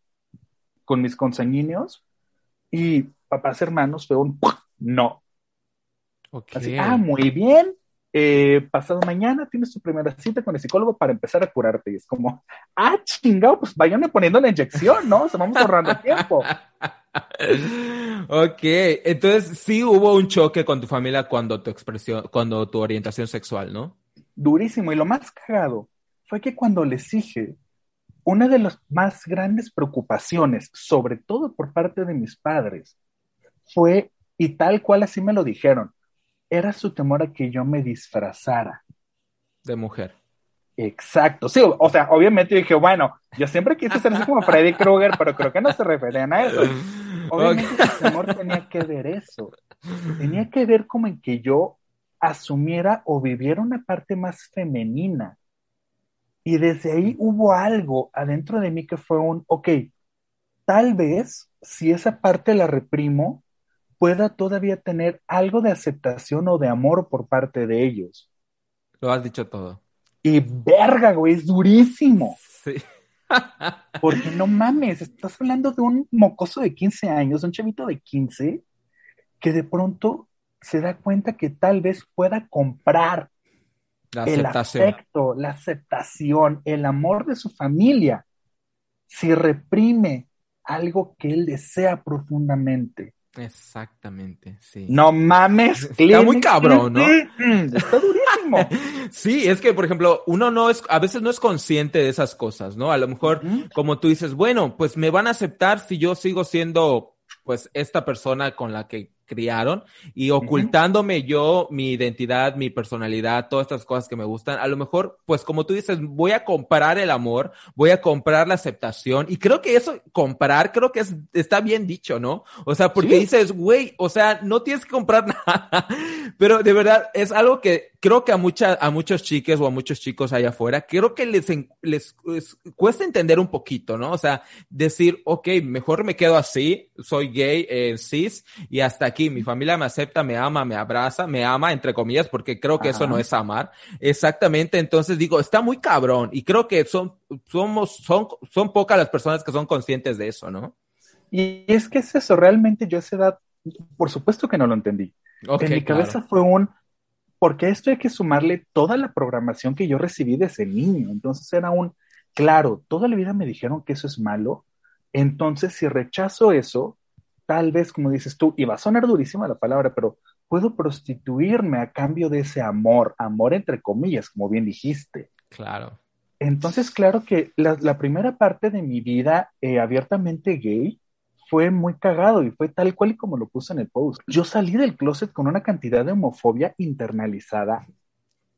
con mis consanguíneos y papás hermanos fue un no. Ok. Así, ah, muy bien. eh, pasado mañana tienes tu primera cita con el psicólogo para empezar a curarte. Y es como, ah, chingado, pues váyanme poniendo la inyección, ¿no? O sea, vamos ahorrando tiempo. Ok, entonces sí hubo un choque con tu familia cuando tu expresión, cuando tu orientación sexual, ¿no? Durísimo. Y lo más cagado fue que cuando les dije, una de las más grandes preocupaciones, sobre todo por parte de mis padres, fue, y tal cual así me lo dijeron, era su temor a que yo me disfrazara. De mujer. Exacto, sí, o sea, obviamente dije, bueno, yo siempre quise ser así como Freddy Krueger, pero creo que no se referían a eso. Obviamente Ok. su temor tenía que ver eso, tenía que ver como en que yo asumiera o viviera una parte más femenina. Y desde ahí hubo algo adentro de mí que fue un, ok, tal vez si esa parte la reprimo, pueda todavía tener algo de aceptación o de amor por parte de ellos. Lo has dicho todo. Y verga, güey, es durísimo. Sí. Porque no mames, estás hablando de un mocoso de 15 años, un chavito de 15, que de pronto se da cuenta que tal vez pueda comprar La el afecto, la aceptación, el amor de su familia, si reprime algo que él desea profundamente. Exactamente, sí. No mames, Está muy cabrón, ¿no? Está durísimo. Sí, es que, por ejemplo, uno no es, a veces no es consciente de esas cosas, ¿no? A lo mejor, como tú dices, bueno, pues me van a aceptar si yo sigo siendo, pues, esta persona con la que criaron y ocultándome yo mi identidad, mi personalidad, todas estas cosas que me gustan. A lo mejor, pues, como tú dices, voy a comprar el amor, voy a comprar la aceptación y creo que eso, comprar, creo que es, está bien dicho, ¿no? O sea, porque Sí. dices, güey, o sea, no tienes que comprar nada, pero de verdad es algo que creo que a muchas, a muchos chiques o a muchos chicos allá afuera, creo que les, les cuesta entender un poquito, ¿no? O sea, decir, ok, mejor me quedo así, soy gay, eh, cis, y hasta aquí, mi familia me acepta, me ama, me abraza, me ama, entre comillas, porque creo que eso no es amar. Exactamente, entonces digo, está muy cabrón, y creo que son, somos, son, son pocas las personas que son conscientes de eso, ¿no? Y es que es eso, realmente yo a esa edad, por supuesto que no lo entendí. Ok, en mi claro. cabeza fue un, porque a esto hay que sumarle toda la programación que yo recibí desde niño. Entonces era un, claro, toda la vida me dijeron que eso es malo, entonces si rechazo eso, tal vez, como dices tú, y va a sonar durísima la palabra, pero puedo prostituirme a cambio de ese amor, amor entre comillas, como bien dijiste. Claro. Entonces, claro que la, primera parte de mi vida eh, abiertamente gay fue muy cagado y fue tal cual y como lo puse en el post. Yo salí del closet con una cantidad de homofobia internalizada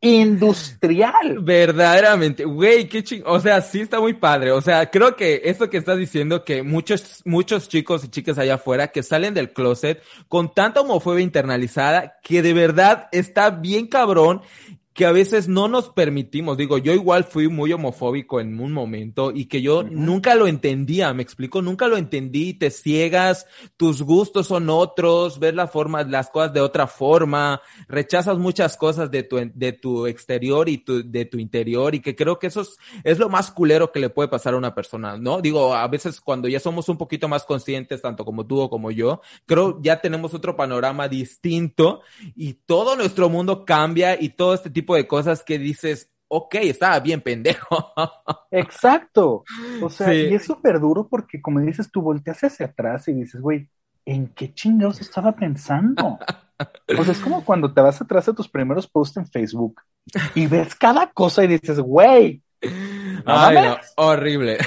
industrial. Verdaderamente, güey, qué ching, o sea, sí está muy padre. O sea, creo que eso que estás diciendo, que muchos, muchos chicos y chicas allá afuera que salen del closet con tanta homofobia internalizada que de verdad está bien cabrón que a veces no nos permitimos. Digo, yo igual fui muy homofóbico en un momento y que yo nunca lo entendía, me explico, nunca lo entendí, te ciegas, tus gustos son otros, ves la forma, las cosas de otra forma, rechazas muchas cosas de tu, de tu exterior y tu, de tu interior y que creo que eso es, es lo más culero que le puede pasar a una persona, ¿no? Digo, a veces cuando ya somos un poquito más conscientes, tanto como tú o como yo, creo ya tenemos otro panorama distinto y todo nuestro mundo cambia y todo este tipo de cosas que dices, ok, estaba bien pendejo. Exacto. O sea, y es súper duro porque, como dices, tú volteas hacia atrás y dices, güey, ¿en qué chingados estaba pensando? O sea, es como cuando te vas atrás de tus primeros posts en Facebook y ves cada cosa y dices, güey. Ay, no, horrible.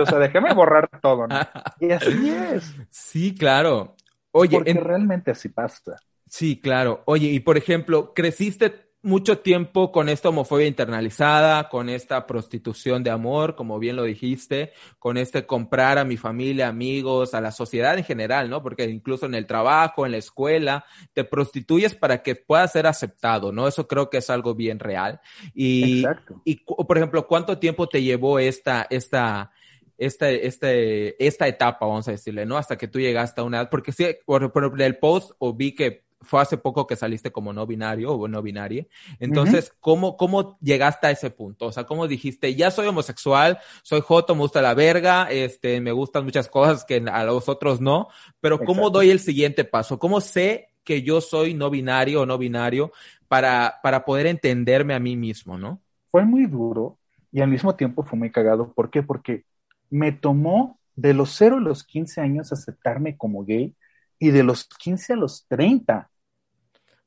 o sea, déjame borrar todo, ¿no? Y así es. Sí, claro. Oye, porque realmente así pasa. Sí, claro. Oye, y por ejemplo, creciste mucho tiempo con esta homofobia internalizada, con esta prostitución de amor, como bien lo dijiste, con este comprar a mi familia, amigos, a la sociedad en general, ¿no? Porque incluso en el trabajo, en la escuela, te prostituyes para que puedas ser aceptado, ¿no? Eso creo que es algo bien real. Y, Exacto. y por ejemplo, ¿cuánto tiempo te llevó esta, esta, esta, este, esta etapa, vamos a decirle, ¿no? Hasta que tú llegaste a una edad, porque sí, por, por el post o vi que fue hace poco que saliste como no binario o no binaria. Entonces, ¿cómo, ¿cómo llegaste a ese punto? O sea, ¿cómo dijiste, ya soy homosexual, soy joto, me gusta la verga, este, me gustan muchas cosas que a los otros no, pero ¿cómo doy el siguiente paso? ¿Cómo sé que yo soy no binario o no binario para, para poder entenderme a mí mismo, no? Fue muy duro y al mismo tiempo fue muy cagado. ¿Por qué? Porque me tomó de los 0 a los 15 años aceptarme como gay y de los 15 a los 30.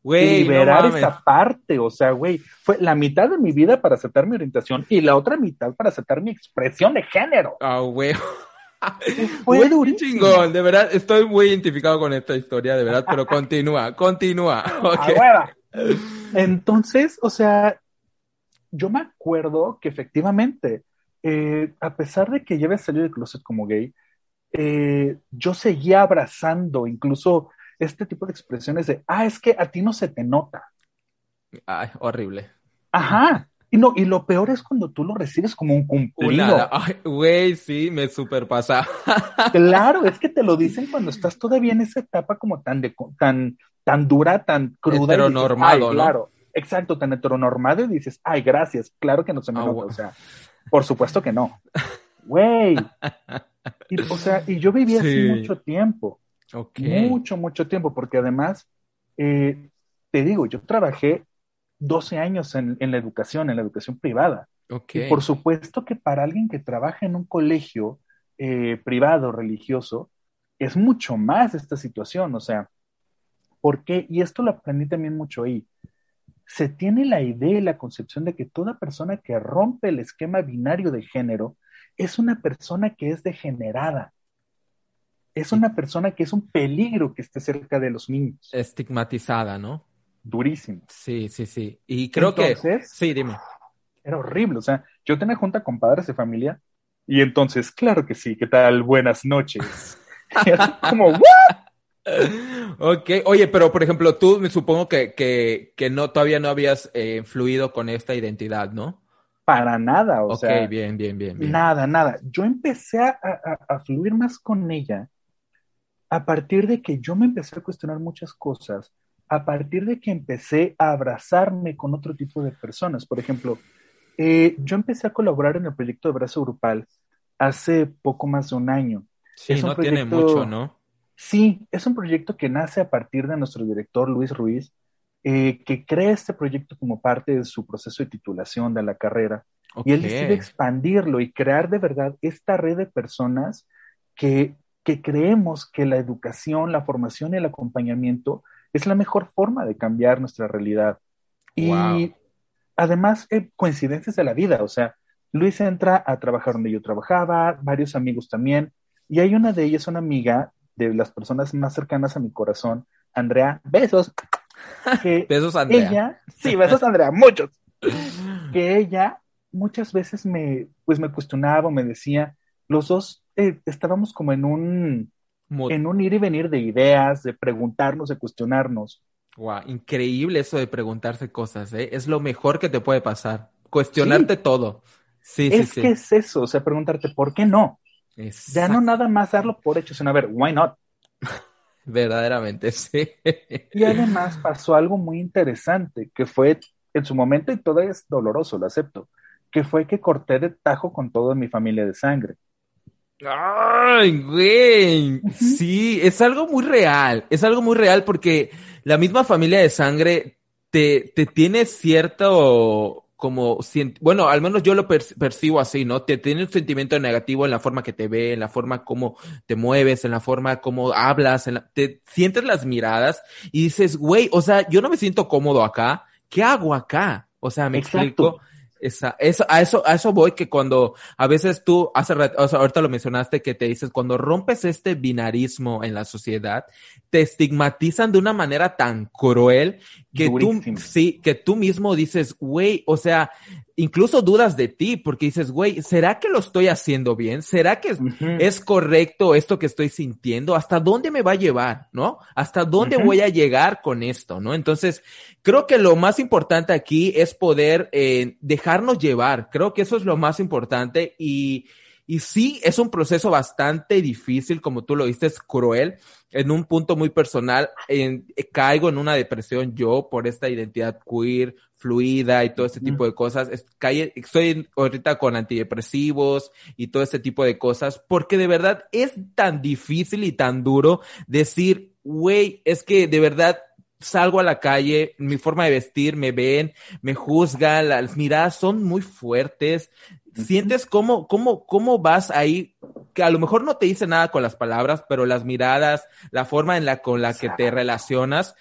Güey, liberar esa parte, o sea, güey, fue la mitad de mi vida para aceptar mi orientación y la otra mitad para aceptar mi expresión de género. Ah, güey. Fue chingón, de verdad, estoy muy identificado con esta historia, de verdad, pero continúa, continúa. Okay. Entonces, o sea, yo me acuerdo que efectivamente, eh, a pesar de que lleve salido del closet como gay, eh, yo seguía abrazando incluso este tipo de expresiones de, ah, es que a ti no se te nota. Ay, horrible. Ajá. Y no, y lo peor es cuando tú lo recibes como un cumplido. Ay, güey, sí, me superpasa. claro, es que te lo dicen cuando estás todavía en esa etapa como tan de, tan, tan dura, tan cruda. Heteronormado, ¿no? Claro, exacto, tan heteronormado y dices, ay, gracias, claro que no se me ah, nota. O sea, por supuesto que no. Güey. o sea, y yo viví así mucho tiempo. Mucho, mucho tiempo, porque además, eh, te digo, yo trabajé 12 años en, la educación, en la educación privada. Y por supuesto que para alguien que trabaja en un colegio eh, privado, religioso, es mucho más esta situación. O sea, ¿por qué? Y esto lo aprendí también mucho ahí. Se tiene la idea y la concepción de que toda persona que rompe el esquema binario de género es una persona que es degenerada. Es una persona que es un peligro que esté cerca de los niños. Estigmatizada, ¿no? Durísimo. Sí, sí, sí. Y creo que... Sí, dime. Era horrible. O sea, yo tenía junta con padres de familia y entonces, claro que sí, ¿qué tal? Buenas noches. Era como, ¿what? Ok, oye, pero por ejemplo, tú me supongo que, que, que no, todavía no habías eh, fluido con esta identidad, ¿no? para nada, o sea. Ok, bien, bien, bien, bien, Nada, nada. Yo empecé a, a, fluir más con ella a partir de que yo me empecé a cuestionar muchas cosas, a partir de que empecé a abrazarme con otro tipo de personas. Por ejemplo, eh, yo empecé a colaborar en el proyecto de Brazo Grupal hace poco más de un año. Sí, no tiene mucho, ¿no? Sí, es un proyecto que nace a partir de nuestro director Luis Ruiz, eh, que crea este proyecto como parte de su proceso de titulación de la carrera. Y él decide expandirlo y crear de verdad esta red de personas que, que creemos que la educación, la formación y el acompañamiento es la mejor forma de cambiar nuestra realidad. Y además, eh, coincidencias de la vida, o sea, Luis entra a trabajar donde yo trabajaba, varios amigos también, y hay una de ellas, una amiga de las personas más cercanas a mi corazón, Andrea, besos. besos, Andrea. Ella, sí, besos, Andrea, muchos. que ella muchas veces me, pues me cuestionaba, me decía, los dos eh, estábamos como en un, en un ir y venir de ideas, de preguntarnos, de cuestionarnos. Wow, increíble eso de preguntarse cosas, ¿eh? Es lo mejor que te puede pasar. Cuestionarte todo. Sí, es sí, que es eso, o sea, preguntarte, ¿por qué no? Ya no nada más darlo por hecho, sino a ver, why not? Verdaderamente, sí. Y además pasó algo muy interesante, que fue en su momento, y todo es doloroso, lo acepto, que fue que corté de tajo con toda mi familia de sangre. Ay, güey. Sí, es algo muy real. Es algo muy real porque la misma familia de sangre te, te tiene cierto como, bueno, al menos yo lo percibo así, ¿no? Te tiene un sentimiento negativo en la forma que te ve, en la forma como te mueves, en la forma como hablas, en te sientes las miradas y dices, güey, o sea, yo no me siento cómodo acá, ¿qué hago acá? O sea, me explico. Esa, eso, a eso, a eso voy que cuando a veces tú, hace ahorita lo mencionaste que te dices, cuando rompes este binarismo en la sociedad, te estigmatizan de una manera tan cruel que tú, sí, que tú mismo dices, güey, o sea, incluso dudas de ti porque dices, güey, ¿será que lo estoy haciendo bien? ¿Será que es, correcto esto que estoy sintiendo? ¿Hasta dónde me va a llevar? ¿No? ¿Hasta dónde voy a llegar con esto? ¿No? Entonces, creo que lo más importante aquí es poder eh, dejarnos llevar. Creo que eso es lo más importante y, y sí, es un proceso bastante difícil, como tú lo dices, cruel. En un punto muy personal, en, caigo en una depresión yo por esta identidad queer, fluida y todo este tipo de cosas. Estoy ahorita con antidepresivos y todo este tipo de cosas, porque de verdad es tan difícil y tan duro decir, güey, es que de verdad salgo a la calle, mi forma de vestir, me ven, me juzgan, las miradas son muy fuertes, sientes cómo, cómo, cómo vas ahí, que a lo mejor no te dice nada con las palabras, pero las miradas, la forma en la con la que te relacionas,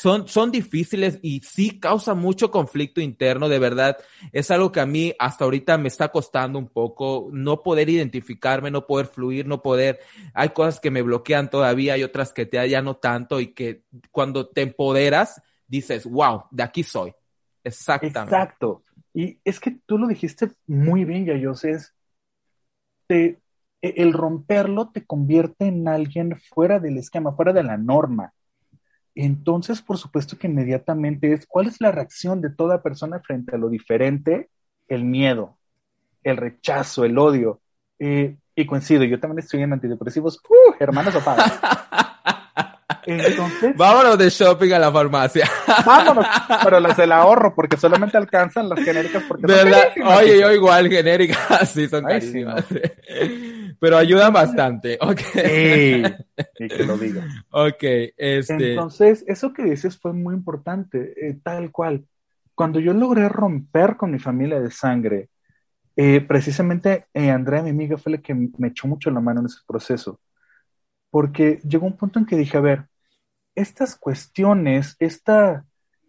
son, son difíciles y sí causa mucho conflicto interno, de verdad. Es algo que a mí hasta ahorita me está costando un poco, no poder identificarme, no poder fluir, no poder, hay cosas que me bloquean todavía, hay otras que te ya no tanto y que cuando te empoderas, dices, wow, de aquí soy. Exactamente. Exacto. Y es que tú lo dijiste muy bien, Yayos, es te, e, el romperlo te convierte en alguien fuera del esquema, fuera de la norma. Entonces, por supuesto que inmediatamente es, ¿cuál es la reacción de toda persona frente a lo diferente? El miedo, el rechazo, el odio. Eh, y coincido, yo también estoy en antidepresivos, ¡uh! hermanos padres. Entonces, vámonos de shopping a la farmacia. Vámonos, pero las del ahorro, porque solamente alcanzan las genéricas. Porque ¿verdad? Oye, yo igual, genéricas, sí, son carísimas. Pero ayudan bastante, ok. Sí, que lo diga. Ok, este. Entonces, eso que dices fue muy importante, eh, tal cual. Cuando yo logré romper con mi familia de sangre, eh, precisamente eh, Andrea, mi amiga, fue la que me echó mucho la mano en ese proceso. Porque llegó un punto en que dije, a ver, estas cuestiones, esta,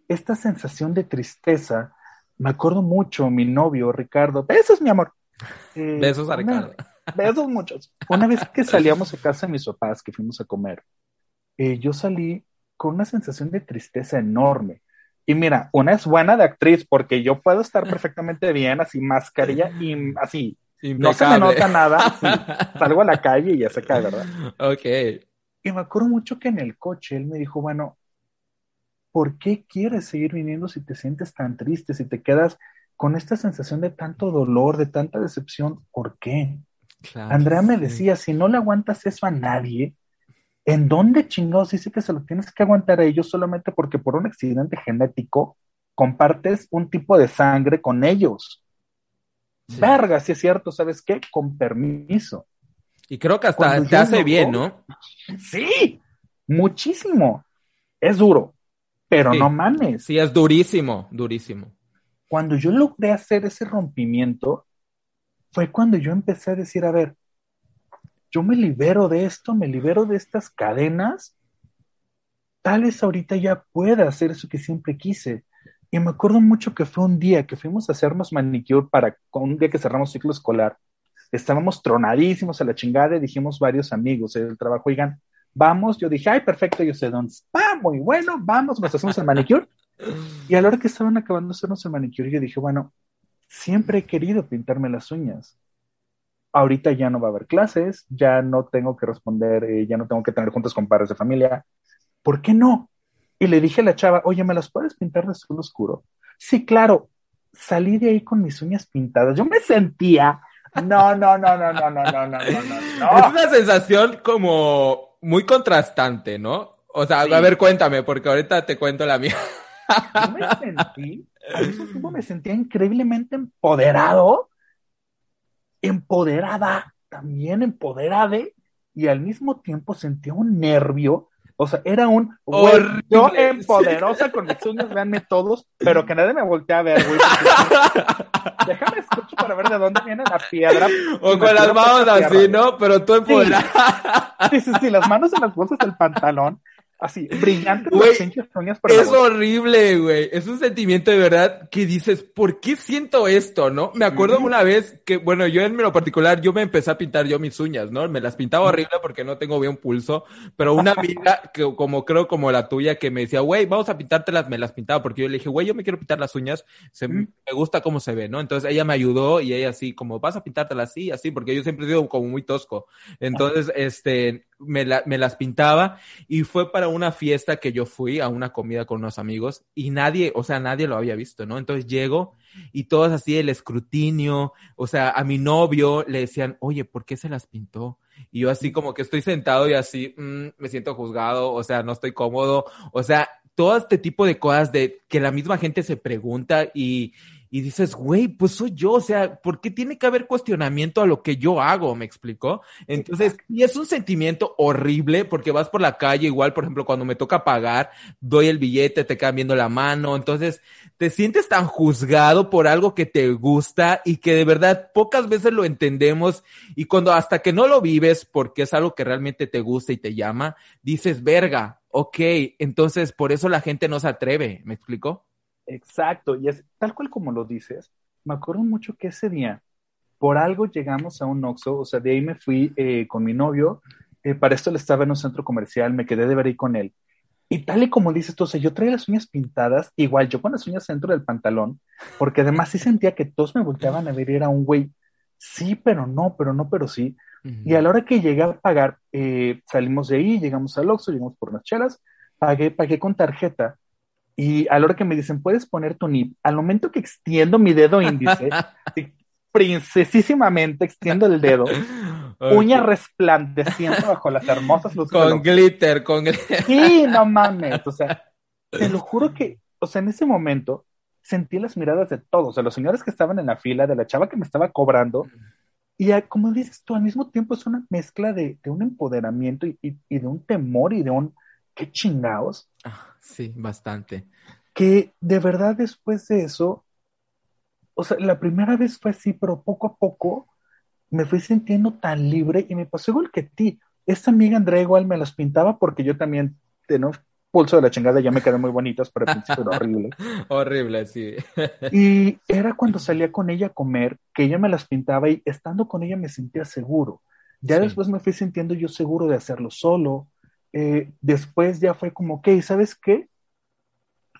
esta sensación de tristeza, me acuerdo mucho, mi novio, Ricardo, besos, mi amor. Eh, besos a Ricardo. besos muchos. Una vez que salíamos a casa de mis papás, que fuimos a comer, eh, yo salí con una sensación de tristeza enorme. Y mira, una es buena de actriz porque yo puedo estar perfectamente bien, así mascarilla y así. No se me nota nada. salgo a la calle y ya se cae, ¿verdad? Ok. Y me acuerdo mucho que en el coche él me dijo, bueno, ¿por qué quieres seguir viniendo si te sientes tan triste, si te quedas con esta sensación de tanto dolor, de tanta decepción? ¿Por qué? Andrea me decía, si no le aguantas eso a nadie, ¿en dónde chingados dice que se lo tienes que aguantar a ellos solamente porque por un accidente genético compartes un tipo de sangre con ellos? Verga, si es cierto, ¿sabes qué? Con permiso. Y creo que hasta te hace bien, ¿no? Sí, muchísimo. Es duro. pero Sí. no mames. Sí, es durísimo, durísimo. Cuando yo logré hacer ese rompimiento, fue cuando yo empecé a decir, a ver, yo me libero de esto, me libero de estas cadenas, tal vez ahorita ya pueda hacer eso que siempre quise. Y me acuerdo mucho que fue un día que fuimos a hacernos manicure para un día que cerramos ciclo escolar. Estábamos tronadísimos a la chingada y dijimos varios amigos del trabajo, oigan, vamos. Yo dije, ay, perfecto, yo sé dónde está, muy bueno, vamos, nos hacemos el manicure. Y a la hora que estaban acabando de hacernos el manicure, yo dije, bueno, siempre he querido pintarme las uñas. Ahorita ya no va a haber clases, ya no tengo que responder, eh, ya no tengo que tener juntas con padres de familia. ¿Por qué no? Y le dije a la chava, oye, ¿me las puedes pintar de azul oscuro? Sí, claro. Salí de ahí con mis uñas pintadas. Yo me sentía, no, no, no, no, no, no, no, no, no. Es una sensación como muy contrastante, ¿no? O sea, Sí. a ver, cuéntame, porque ahorita te cuento la mía. Yo me sentí, al mismo tiempo me sentía increíblemente empoderado, empoderada, también empoderada, y al mismo tiempo sentía un nervio. O sea, era un güey, yo sí. empoderosa con mis uñas, véanme todos, pero que nadie me voltee a ver, güey. Déjame escucho para ver de dónde viene la piedra. O con las manos así. ¿no? Pero tú empoderada. Sí, sí, sí, las manos en las bolsas del pantalón, así, brillantes Güey, Es horrible, güey. Es un sentimiento de verdad que dices, ¿por qué siento esto, no? Me acuerdo Ujú. una vez que, bueno, yo en lo particular, yo me empecé a pintar yo mis uñas, ¿no? Me las pintaba horrible porque no tengo bien pulso, pero una amiga que, como creo como la tuya, que me decía, güey, vamos a pintártelas, me las pintaba porque yo le dije, güey, yo me quiero pintar las uñas, se, me gusta cómo se ve, ¿no? Entonces ella me ayudó y ella así, como, vas a pintártelas así, así, porque yo siempre he sido como muy tosco. Entonces, este, me, la- me las pintaba y fue para una fiesta que yo fui a una comida con unos amigos y nadie, o sea, nadie lo había visto, ¿no? Entonces llego y todos así el escrutinio, o sea, a mi novio le decían, oye, ¿por qué se las pintó? Y yo así como que estoy sentado y así, mm, me siento juzgado, o sea, no estoy cómodo, o sea, todo este tipo de cosas de que la misma gente se pregunta y, y dices, güey, pues soy yo, o sea, ¿por qué tiene que haber cuestionamiento a lo que yo hago? ¿Me explicó? Entonces, y es un sentimiento horrible porque vas por la calle, igual, por ejemplo, cuando me toca pagar, doy el billete, te quedan viendo la mano, entonces te sientes tan juzgado por algo que te gusta y que de verdad pocas veces lo entendemos y cuando hasta que no lo vives porque es algo que realmente te gusta y te llama, dices, verga, ok, entonces por eso la gente no se atreve, ¿me explicó? Exacto, y es tal cual como lo dices. Me acuerdo mucho que ese día, por algo llegamos a un Oxxo, o sea, de ahí me fui eh, con mi novio, eh, para esto él estaba en un centro comercial, me quedé de ver ahí con él. Y tal y como dices tú, o sea, yo traía las uñas pintadas, igual yo con las uñas dentro del pantalón, porque además sí sentía que todos me volteaban a ver y era un güey, sí, pero no, pero no, pero sí. Y a la hora que llegué a pagar, eh, salimos de ahí, llegamos al Oxxo, llegamos por unas chelas, pagué, pagué con tarjeta. Y a la hora que me dicen, puedes poner tu NIP, al momento que extiendo mi dedo índice, princesísimamente extiendo el dedo, uña resplandeciendo bajo las hermosas luces. Con glitter, con glitter. Sí, no mames. O sea, te lo juro que, o sea, en ese momento sentí las miradas de todos, de los señores que estaban en la fila, de la chava que me estaba cobrando. Y como dices tú, al mismo tiempo es una mezcla de, de un empoderamiento y, y- y de un temor y de un qué chingados, Ah, Sí, bastante. que de verdad después de eso, o sea, la primera vez fue así, pero poco a poco me fui sintiendo tan libre y me pasó igual que a ti. Esta amiga Andrea igual me las pintaba porque yo también tenía un pulso de la chingada, ya me quedé muy bonitas, pero al principio era horrible. Horrible, sí. Y era cuando salía con ella a comer, que ella me las pintaba y estando con ella me sentía seguro. Ya Sí. después me fui sintiendo yo seguro de hacerlo solo. Eh, después ya fue como, ok, ¿sabes qué?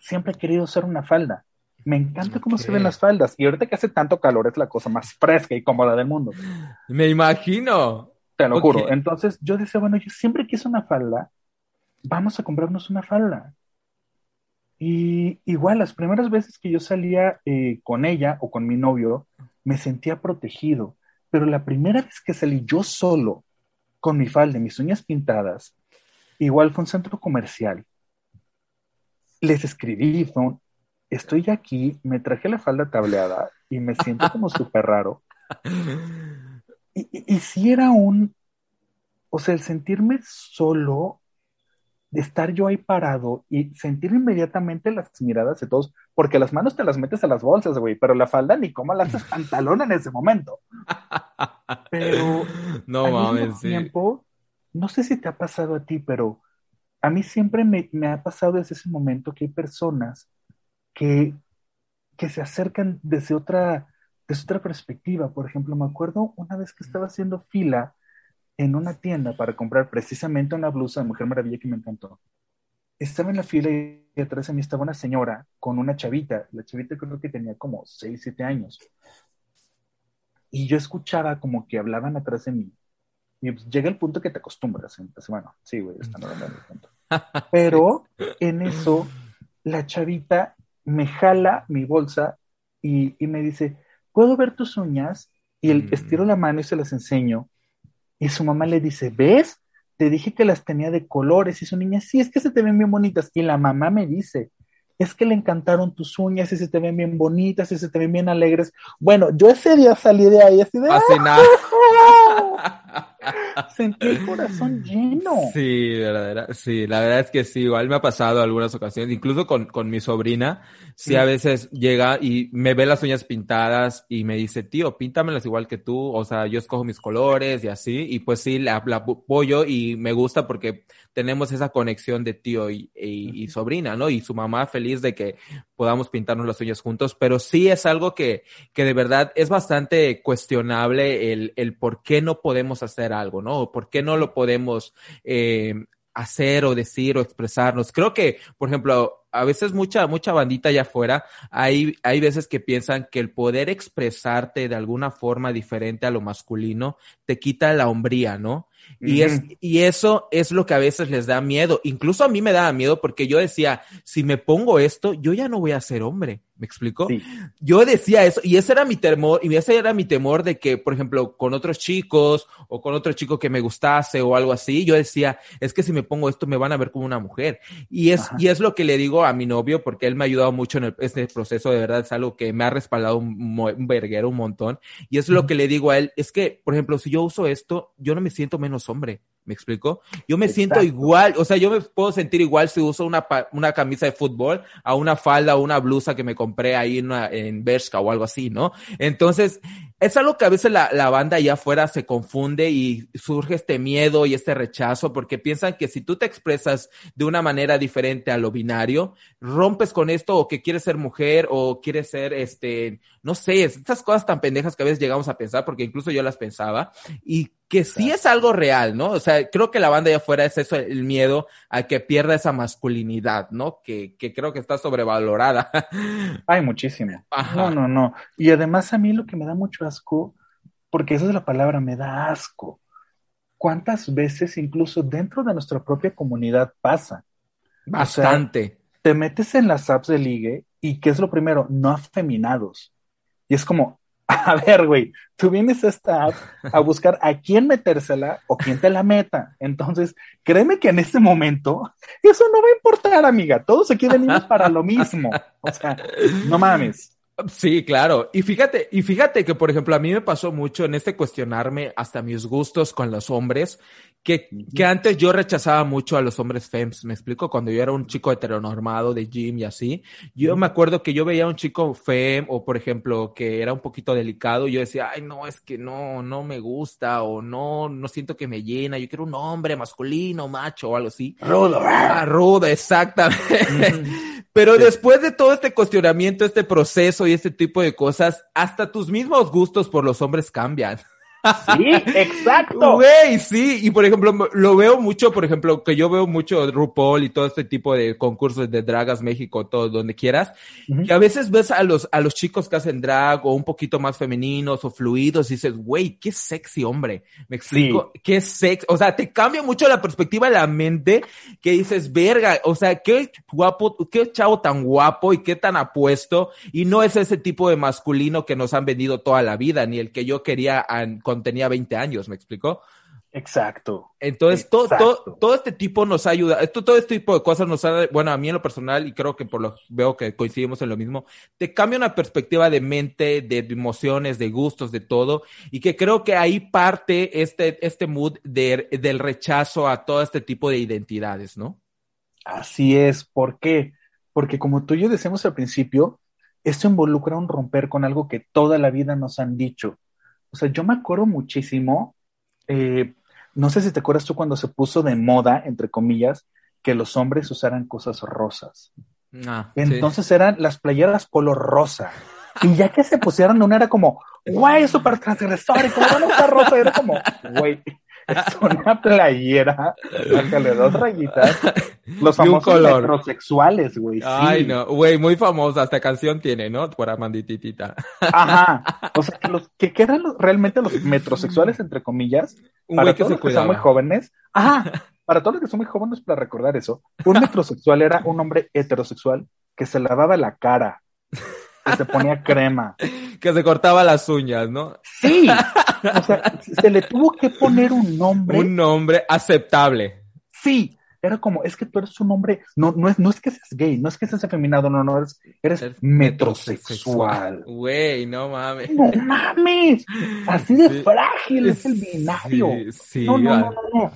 Siempre he querido usar una falda. Me encanta cómo se ven las faldas. Y ahorita que hace tanto calor es la cosa más fresca y cómoda del mundo. Me imagino. Te lo Ok. juro. Entonces yo decía, bueno, yo siempre quise una falda. Vamos a comprarnos una falda. Y igual, las primeras veces que yo salía eh, con ella o con mi novio, me sentía protegido. Pero la primera vez que salí yo solo, con mi falda y mis uñas pintadas, igual fue un centro comercial. Les escribí, un, estoy aquí, me traje la falda tableada y me siento como súper raro. Y, y, y sí era un, o sea, el sentirme solo estar yo ahí parado y sentir inmediatamente las miradas de todos, porque las manos te las metes a las bolsas, güey, pero la falda ni cómo la haces pantalón en ese momento. Pero no al mames, mismo sí. tiempo, no sé si te ha pasado a ti, pero a mí siempre me, ha pasado desde ese momento que hay personas que, que se acercan desde otra, desde otra perspectiva. Por ejemplo, me acuerdo una vez que estaba haciendo fila en una tienda para comprar precisamente una blusa de Mujer Maravilla que me encantó. Estaba en la fila y atrás de mí estaba una señora con una chavita. La chavita creo que tenía como 6, 7 años. Y yo escuchaba como que hablaban atrás de mí. Y pues llega el punto que te acostumbras. Entonces, bueno, sí, güey, están hablando en el punto. Pero en eso, la chavita me jala mi bolsa y, y me dice, ¿puedo ver tus uñas? Y el, Mm. estiro la mano y se las enseño. Y su mamá le dice, ¿ves? Te dije que las tenía de colores. Y su niña, sí, es que se te ven bien bonitas. Y la mamá me dice, es que le encantaron tus uñas y se te ven bien bonitas y se te ven bien alegres. Bueno, yo ese día salí de ahí así de, Así nada. ¡ah! sentí el corazón lleno. Sí, verdadera, sí, la verdad es que sí, igual me ha pasado algunas ocasiones, incluso con, con mi sobrina, sí, a veces llega y me ve las uñas pintadas y me dice, tío, píntamelas igual que tú, o sea, yo escojo mis colores y así, y pues sí, la, la apoyo y me gusta porque tenemos esa conexión de tío y, y, y sobrina, ¿no? Y su mamá feliz de que podamos pintarnos las uñas juntos, pero sí es algo que, que de verdad es bastante cuestionable el, el por qué no podemos hacer algo, ¿no? Por qué no lo podemos eh, hacer o decir o expresarnos. Creo que, por ejemplo, a veces mucha, mucha bandita allá afuera, hay, hay veces que piensan que el poder expresarte de alguna forma diferente a lo masculino te quita la hombría, ¿no? Y, es, y eso es lo que a veces les da miedo. Incluso a mí me daba miedo porque yo decía, si me pongo esto, yo ya no voy a ser hombre. ¿Me explico? Sí. Yo decía eso y ese era mi temor y ese era mi temor de que, por ejemplo, con otros chicos o con otro chico que me gustase o algo así, yo decía, es que si me pongo esto me van a ver como una mujer. Y es, Ajá. y es lo que le digo a mi novio porque él me ha ayudado mucho en el- este proceso, de verdad es algo que me ha respaldado un, un verguero, un montón. Y es lo que le digo a él, es que, por ejemplo, si yo uso esto, yo no me siento menos hombre. ¿Me explico? Yo me siento igual, o sea, yo me puedo sentir igual si uso una, una camisa de fútbol a una falda o una blusa que me compré ahí en, una- en Bershka o algo así, ¿no? Entonces, es algo que a veces la, la banda allá afuera se confunde y surge este miedo y este rechazo porque piensan que si tú te expresas de una manera diferente a lo binario, rompes con esto o que quieres ser mujer o quieres ser, este, no sé, estas cosas tan pendejas que a veces llegamos a pensar porque incluso yo las pensaba y que sí es algo real, ¿no? O sea, creo que la banda allá afuera es eso, el miedo a que pierda esa masculinidad, ¿no? Que, que creo que está sobrevalorada. Ay, muchísimo. Ajá. No, no, no. Y además a mí lo que me da mucho asco, porque esa es la palabra, me da asco. ¿Cuántas veces incluso dentro de nuestra propia comunidad pasa? Bastante. Te metes en las apps de ligue y ¿qué es lo primero? No afeminados. Y es como, a ver, güey, tú vienes a esta app a buscar a quién metérsela o quién te la meta. Entonces, créeme que en este momento eso no va a importar, amiga. Todos aquí venimos para lo mismo. O sea, no mames. Sí, claro. Y fíjate, y fíjate que, por ejemplo, a mí me pasó mucho en este cuestionarme hasta mis gustos con los hombres, que, que antes yo rechazaba mucho a los hombres fems, me explico, cuando yo era un chico heteronormado de gym y así, yo me acuerdo que yo veía a un chico fem o, por ejemplo, que era un poquito delicado, y yo decía, ay, no, es que no, no me gusta, o no, no siento que me llena, yo quiero un hombre masculino, macho, o algo así. Rudo. Ah, rudo, exactamente. Pero después de todo este cuestionamiento, este proceso y este tipo de cosas, hasta tus mismos gustos por los hombres cambian. Sí, exacto. Güey, sí. Y por ejemplo, lo veo mucho, por ejemplo, que yo veo mucho RuPaul y todo este tipo de concursos de Dragas México, todo donde quieras. Ujú. Y a veces ves a los, a los chicos que hacen drag o un poquito más femeninos o fluidos y dices, güey, qué sexy hombre. Me explico, qué sexy. O sea, te cambia mucho la perspectiva de la mente que dices, verga, o sea, qué guapo, qué chavo tan guapo y qué tan apuesto. Y no es ese tipo de masculino que nos han vendido toda la vida, ni el que yo quería cuando tenía 20 años, ¿me explico? Exacto. Entonces, todo, todo este tipo nos ayuda, esto, todo este tipo de cosas nos ha, bueno, a mí en lo personal, y creo que por lo veo que coincidimos en lo mismo, te cambia una perspectiva de mente, de emociones, de gustos, de todo, y que creo que ahí parte este, este mood de, del rechazo a todo este tipo de identidades, ¿no? Así es, ¿por qué? Porque como tú y yo decíamos al principio, esto involucra un romper con algo que toda la vida nos han dicho. O sea, yo me acuerdo muchísimo, eh, no sé si te acuerdas tú cuando se puso de moda, entre comillas, que los hombres usaran cosas rosas. Ah, Entonces eran las playeras color rosa. Y ya que se pusieron una era como, güey, súper transgresor, y como no rosa, era como, güey, es una playera, bájale dos rayitas. Los famosos heterosexuales, güey. Ay, no, güey, muy famosa, hasta canción tiene, ¿no? Por Amandititita. Ajá. O sea, que los que quedan realmente los metrosexuales, entre comillas, un para todos los que son muy jóvenes. Ajá. Para todos los que son muy jóvenes, para recordar eso, un metrosexual era un hombre heterosexual que se lavaba la cara, que se ponía crema. Que se cortaba las uñas, ¿no? Sí. O sea, se le tuvo que poner un nombre. Un nombre aceptable. Sí. Era como, es que tú eres un hombre, no, no, es, no es que seas gay, no es que seas afeminado, no, no, eres, eres metrosexual. Güey, no mames. No mames. Así de frágil es el binario. Sí, no, no, no, no,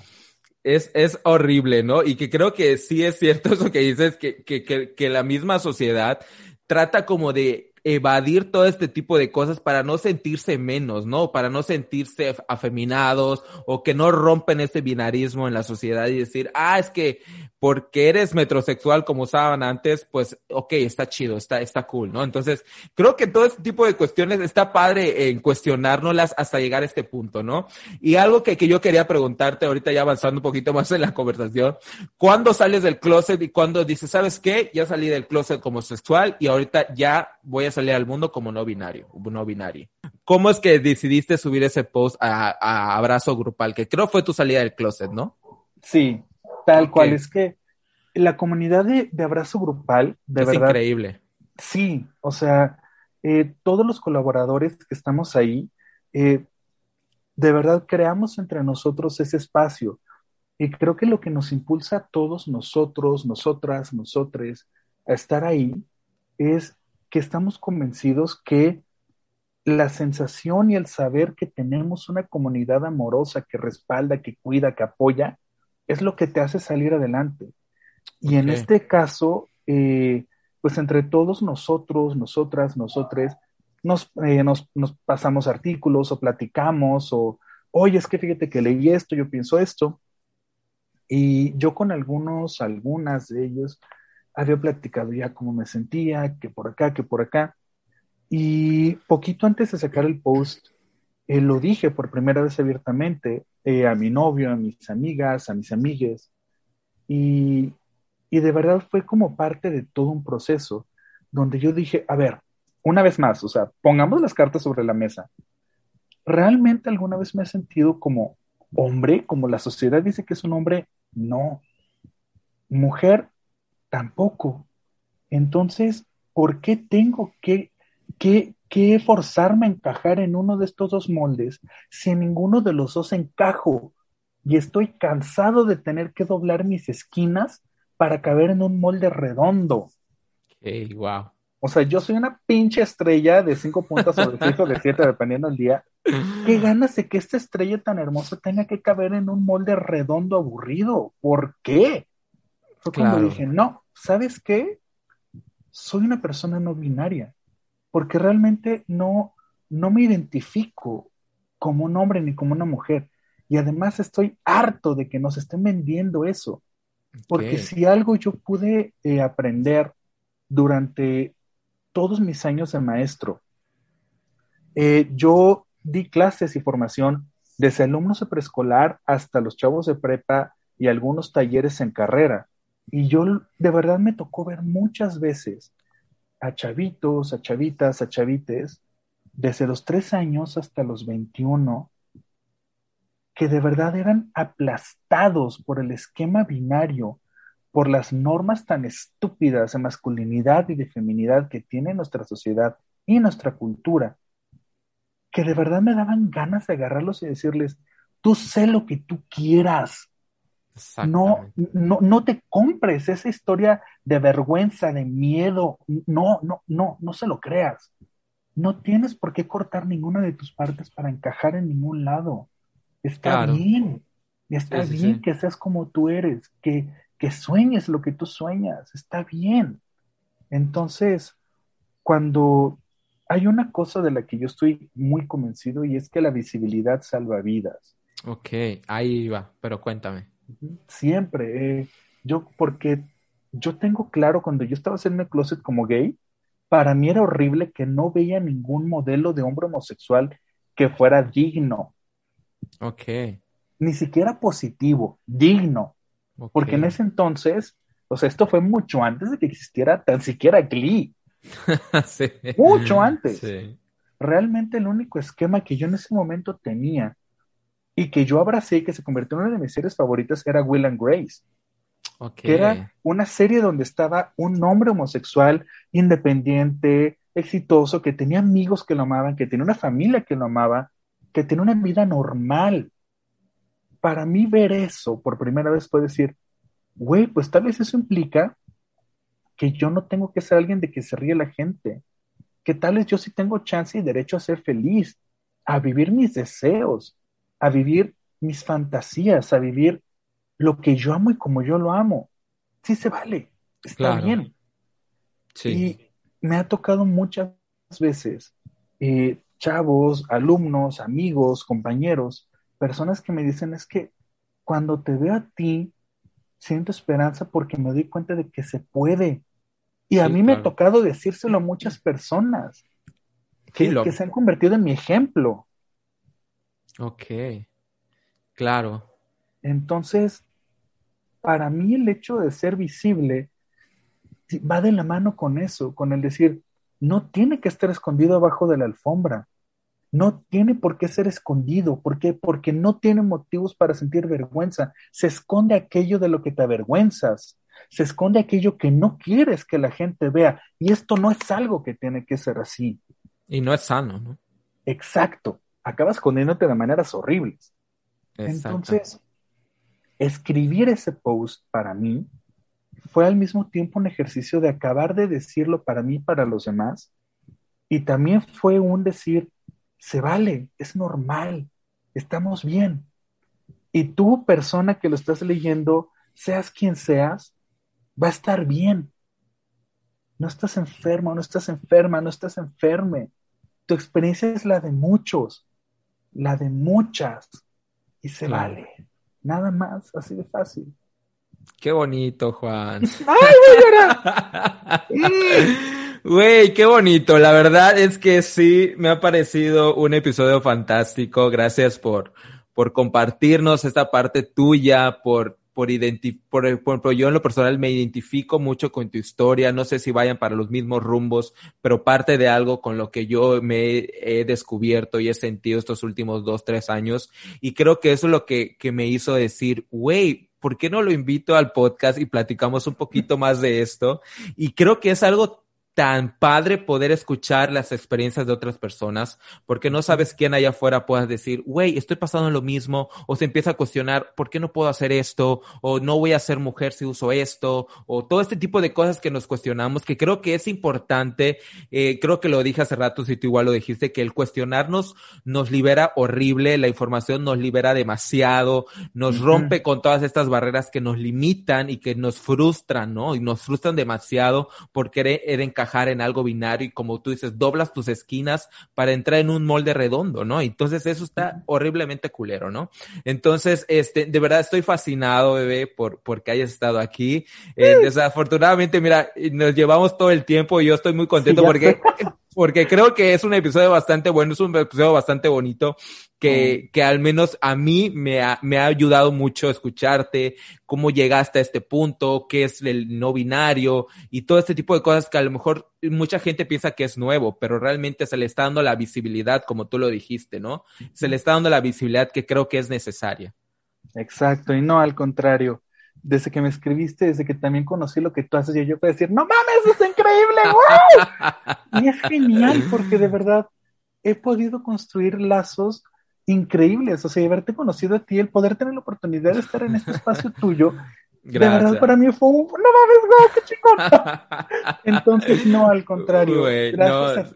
Es, es horrible, ¿no? Y que creo que sí es cierto eso que dices, que, que, que, que la misma sociedad trata como de evadir todo este tipo de cosas para no sentirse menos, ¿no? Para no sentirse afeminados o que no rompen este binarismo en la sociedad y decir, ah, es que porque eres metrosexual como usaban antes, pues, ok, está chido, está, está cool, ¿no? Entonces, creo que todo este tipo de cuestiones está padre en cuestionárnoslas hasta llegar a este punto, ¿no? Y algo que, que yo quería preguntarte ahorita ya avanzando un poquito más en la conversación, ¿cuándo sales del closet y cuándo dices, sabes qué? Ya salí del closet como sexual y ahorita ya voy a salir al mundo como no binario, no binario. ¿Cómo es que decidiste subir ese post a, a abrazo grupal? Que creo fue tu salida del closet, ¿no? Sí, Tal cual, es que la comunidad de, abrazo grupal, de es verdad. increíble. Sí, o sea, eh, todos los colaboradores que estamos ahí, eh, de verdad creamos entre nosotros ese espacio. Y creo que lo que nos impulsa a todos nosotros, nosotras, nosotres, a estar ahí, es que estamos convencidos que la sensación y el saber que tenemos una comunidad amorosa que respalda, que cuida, que apoya, es lo que te hace salir adelante. Y en este caso, eh, pues entre todos nosotros, nosotras, nosotres, nos, eh, nos, nos, pasamos artículos o platicamos o, oye, es que fíjate que leí esto, yo pienso esto. Y yo con algunos, algunas de ellos, había platicado ya cómo me sentía, que por acá, que por acá. Y poquito antes de sacar el post, eh, lo dije por primera vez abiertamente eh, a mi novio, a mis amigas, a mis amigues. Y, y de verdad fue como parte de todo un proceso donde yo dije, a ver, una vez más, o sea, pongamos las cartas sobre la mesa. ¿Realmente alguna vez me he sentido como hombre, como la sociedad dice que es un hombre? No. Mujer, tampoco. Entonces, ¿por qué tengo que, que, qué forzarme a encajar en uno de estos dos moldes si en ninguno de los dos encajo? Y estoy cansado de tener que doblar mis esquinas para caber en un molde redondo. Hey, wow. O sea, yo soy una pinche estrella de cinco puntos sobre seis o de siete, dependiendo del día. ¿Qué ganas de que esta estrella tan hermosa tenga que caber en un molde redondo aburrido? ¿Por qué? Fue cuando dije, no, ¿sabes qué? Soy una persona no binaria porque realmente no, no me identifico como un hombre ni como una mujer. Y además estoy harto de que nos estén vendiendo eso. Porque si algo yo pude eh, aprender durante todos mis años de maestro, eh, yo di clases y formación desde alumnos de preescolar hasta los chavos de prepa y algunos talleres en carrera. Y yo de verdad me tocó ver muchas veces a chavitos, a chavitas, a chavites, desde los tres años hasta los 21, que de verdad eran aplastados por el esquema binario, por las normas tan estúpidas de masculinidad y de feminidad que tiene nuestra sociedad y nuestra cultura, que de verdad me daban ganas de agarrarlos y decirles, tú sé lo que tú quieras, no, no, no te compres esa historia de vergüenza, de miedo. No, no, no, no se lo creas. No tienes por qué cortar ninguna de tus partes para encajar en ningún lado. Está bien. Está bien que seas como tú eres, que, que sueñes lo que tú sueñas, está bien. Entonces, cuando hay una cosa de la que yo estoy muy convencido y es que la visibilidad salva vidas. Ok, ahí va, pero cuéntame. Siempre, eh, yo, porque yo tengo claro cuando yo estaba en el closet como gay, para mí era horrible que no veía ningún modelo de hombre homosexual que fuera digno. Ok. Ni siquiera positivo, digno. Porque en ese entonces, o sea, esto fue mucho antes de que existiera tan siquiera Glee. sí. Mucho antes. Sí. Realmente el único esquema que yo en ese momento tenía y que yo abracé y que se convirtió en una de mis series favoritas era Will and Grace. Que era una serie donde estaba un hombre homosexual independiente, exitoso, que tenía amigos que lo amaban, que tenía una familia que lo amaba, que tenía una vida normal. Para mí ver eso por primera vez fue decir, güey, pues tal vez eso implica que yo no tengo que ser alguien de que se ríe la gente, que tal vez yo sí tengo chance y derecho a ser feliz, a vivir mis deseos, a vivir mis fantasías, a vivir lo que yo amo y como yo lo amo. Sí se vale, está bien. Sí. Y me ha tocado muchas veces eh, chavos, alumnos, amigos, compañeros, personas que me dicen es que cuando te veo a ti, siento esperanza porque me doy cuenta de que se puede. Y a mí me ha tocado decírselo a muchas personas que, que se han convertido en mi ejemplo. Ok, claro. Entonces, para mí el hecho de ser visible va de la mano con eso, con el decir, no tiene que estar escondido abajo de la alfombra, no tiene por qué ser escondido, ¿por qué? Porque no tiene motivos para sentir vergüenza, se esconde aquello de lo que te avergüenzas, se esconde aquello que no quieres que la gente vea, y esto no es algo que tiene que ser así. Y no es sano, ¿no? Exacto, acabas escondiéndote de maneras horribles. Entonces, escribir ese post para mí fue al mismo tiempo un ejercicio de acabar de decirlo para mí y para los demás. Y también fue un decir, se vale, es normal, estamos bien. Y tú, persona que lo estás leyendo, seas quien seas, va a estar bien. No estás enfermo, no estás enferma, no estás enferme. Tu experiencia es la de muchos, la de muchas, y se vale. Nada más, así de fácil. Qué bonito, Juan. ¡Ay, Güey, qué bonito. La verdad es que sí, me ha parecido un episodio fantástico. Gracias por, por compartirnos esta parte tuya, por, por, por, por, yo en lo personal me identifico mucho con tu historia, no sé si vayan para los mismos rumbos, pero parte de algo con lo que yo me he descubierto y he sentido estos últimos dos, tres años, y creo que eso es lo que, que me hizo decir, wey, ¿por qué no lo invito al podcast y platicamos un poquito más de esto? Y creo que es algo tan padre poder escuchar las experiencias de otras personas, porque no sabes quién allá afuera pueda decir, güey, estoy pasando lo mismo, o se empieza a cuestionar, ¿por qué no puedo hacer esto? O no voy a ser mujer si uso esto, o todo este tipo de cosas que nos cuestionamos, que creo que es importante, eh, creo que lo dije hace rato, si tú igual lo dijiste, que el cuestionarnos nos libera horrible, la información nos libera demasiado, nos rompe con todas estas barreras que nos limitan y que nos frustran, ¿no? Y nos frustran demasiado porque querer encajar en algo binario y como tú dices, doblas tus esquinas para entrar en un molde redondo, ¿no? Entonces eso está horriblemente culero, ¿no? Entonces, este, de verdad estoy fascinado, bebé, por, porque hayas estado aquí. Eh, desafortunadamente, mira, nos llevamos todo el tiempo y yo estoy muy contento porque porque creo que es un episodio bastante bueno, es un episodio bastante bonito, que, que al menos a mí me ha, me ha ayudado mucho escucharte, cómo llegaste a este punto, qué es el no binario y todo este tipo de cosas que a lo mejor mucha gente piensa que es nuevo, pero realmente se le está dando la visibilidad, como tú lo dijiste, ¿no? Se le está dando la visibilidad que creo que es necesaria. Exacto, y no al contrario desde que me escribiste, desde que también conocí lo que tú haces, yo puedo decir, no mames, es increíble, wow. y es genial porque de verdad he podido construir lazos increíbles, o sea, haberte conocido a ti, el poder tener la oportunidad de estar en este espacio tuyo, de verdad para mí fue un, no mames, wow, qué chingón. Entonces, no, al contrario, gracias.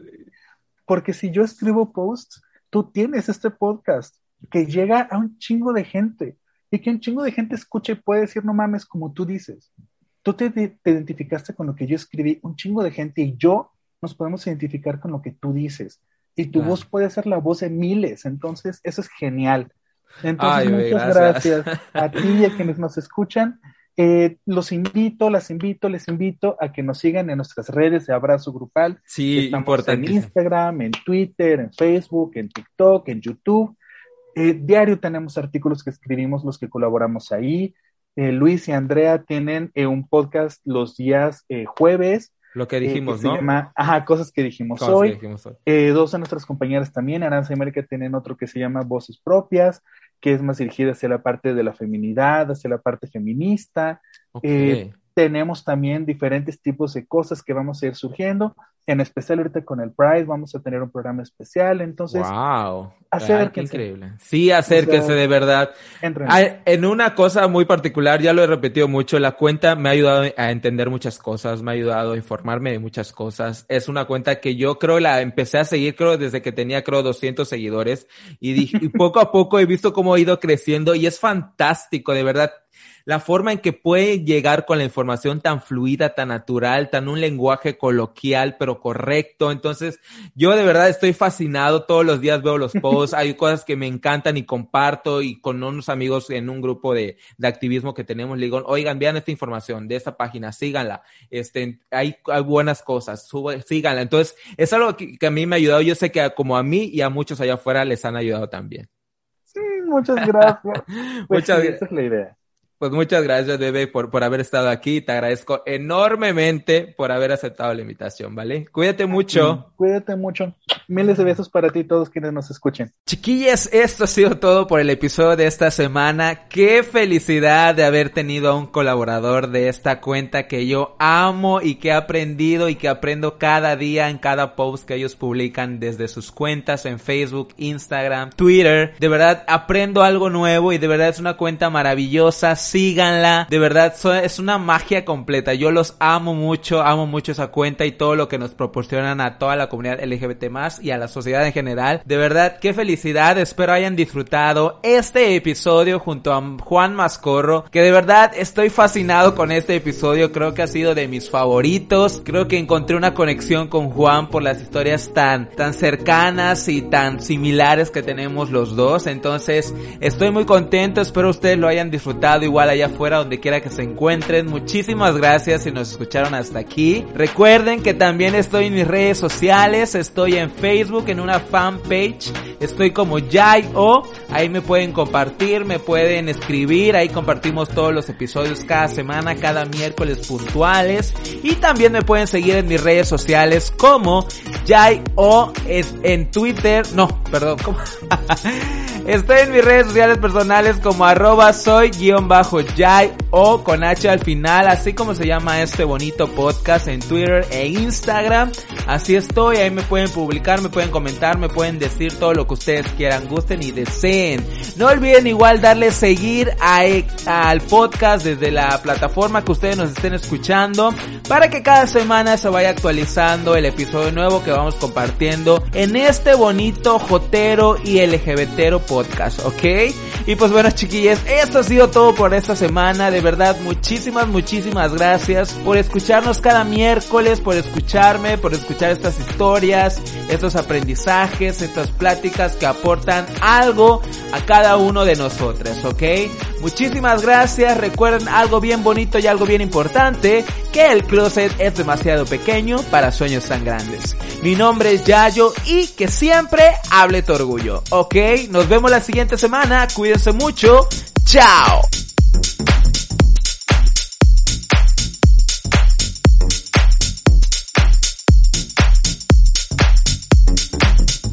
Porque si yo escribo posts, tú tienes este podcast que llega a un chingo de gente y que un chingo de gente escuche y puede decir, no mames, como tú dices. Tú te, te identificaste con lo que yo escribí, un chingo de gente y yo nos podemos identificar con lo que tú dices. Y tu voz puede ser la voz de miles, entonces eso es genial. Entonces, muchas gracias. a ti y a quienes nos escuchan. Eh, los invito, las invito, les invito a que nos sigan en nuestras redes de Abrazo Grupal. Sí, Estamos En Instagram, en Twitter, en Facebook, en TikTok, en YouTube. Eh, diario tenemos artículos que escribimos los que colaboramos ahí. Eh, Luis y Andrea tienen un podcast los días jueves lo que dijimos, ¿no? Se llama, ajá, cosas que dijimos hoy. dos de nuestras compañeras también, Aranza y América, tienen otro que se llama Voces Propias que es más dirigida hacia la parte de la feminidad, hacia la parte feminista. Eh, tenemos también diferentes tipos de cosas que vamos a ir surgiendo. En especial ahorita con el Pride vamos a tener un programa especial. Entonces, wow. qué increíble. Sí, acérquense de verdad. en una cosa muy particular, ya lo he repetido mucho, la cuenta me ha ayudado a entender muchas cosas, me ha ayudado a informarme de muchas cosas. Es una cuenta que yo creo la empecé a seguir, creo, desde que tenía, creo, 200 seguidores y, y poco a poco he visto cómo ha ido creciendo y es fantástico, de verdad la forma en que puede llegar con la información tan fluida, tan natural, tan un lenguaje coloquial, pero correcto. Entonces, yo de verdad estoy fascinado. Todos los días veo los posts. Hay cosas que me encantan y comparto y con unos amigos en un grupo de, de activismo que tenemos, le digo, oigan, vean esta información de esta página, síganla. Este, hay, hay buenas cosas, síganla. Entonces, es algo que, a mí me ha ayudado. Yo sé que como a mí y a muchos allá afuera les han ayudado también. Sí, muchas gracias. Pues muchas gracias. Esa es la idea. Pues muchas gracias, Bebe, por, por haber estado aquí. Te agradezco enormemente por haber aceptado la invitación, ¿vale? Cuídate mucho. Cuídate mucho. Miles de besos para ti y todos quienes nos escuchen. Chiquillas, esto ha sido todo por el episodio de esta semana. Qué felicidad de haber tenido a un colaborador de esta cuenta que yo amo y que he aprendido y que aprendo cada día en cada post que ellos publican desde sus cuentas en Facebook, Instagram, Twitter. De verdad, aprendo algo nuevo y de verdad es una cuenta maravillosa. Síganla. De verdad, es una magia completa. Yo los amo mucho, amo mucho esa cuenta y todo lo que nos proporcionan a toda la comunidad LGBT más y a la sociedad en general. De verdad, qué felicidad. Espero hayan disfrutado este episodio junto a Juan Mascorro, que de verdad estoy fascinado con este episodio. Creo que ha sido de mis favoritos. Creo que encontré una conexión con Juan por las historias tan, tan cercanas y tan similares que tenemos los dos. Entonces, estoy muy contento. Espero ustedes lo hayan disfrutado igual allá afuera donde quiera que se encuentren. Muchísimas gracias si nos escucharon hasta aquí. Recuerden que también estoy en mis redes sociales. Estoy en Facebook en una fanpage. Estoy como Jai O. Ahí me pueden compartir, me pueden escribir. Ahí compartimos todos los episodios cada semana, cada miércoles puntuales. Y también me pueden seguir en mis redes sociales como Jai O en Twitter. No, perdón. Estoy en mis redes sociales personales como arroba soy guion bajo Jai o con H al final, así como se llama este bonito podcast en Twitter e Instagram. Así estoy, ahí me pueden publicar, me pueden comentar, me pueden decir todo lo que ustedes quieran, gusten y deseen. No olviden igual darle seguir a, al podcast desde la plataforma que ustedes nos estén escuchando para que cada semana se vaya actualizando el episodio nuevo que vamos compartiendo en este bonito jotero y LGBTero podcast podcast, ¿ok? Y pues bueno, chiquillas, esto ha sido todo por esta semana. De verdad, muchísimas, muchísimas gracias por escucharnos cada miércoles, por escucharme, por escuchar estas historias, estos aprendizajes, estas pláticas que aportan algo a cada uno de nosotros, ¿ok? Muchísimas gracias. Recuerden algo bien bonito y algo bien importante, que el closet es demasiado pequeño para sueños tan grandes. Mi nombre es Yayo y que siempre hable tu orgullo, ¿ok? Nos la siguiente semana. Cuídense mucho. Chao.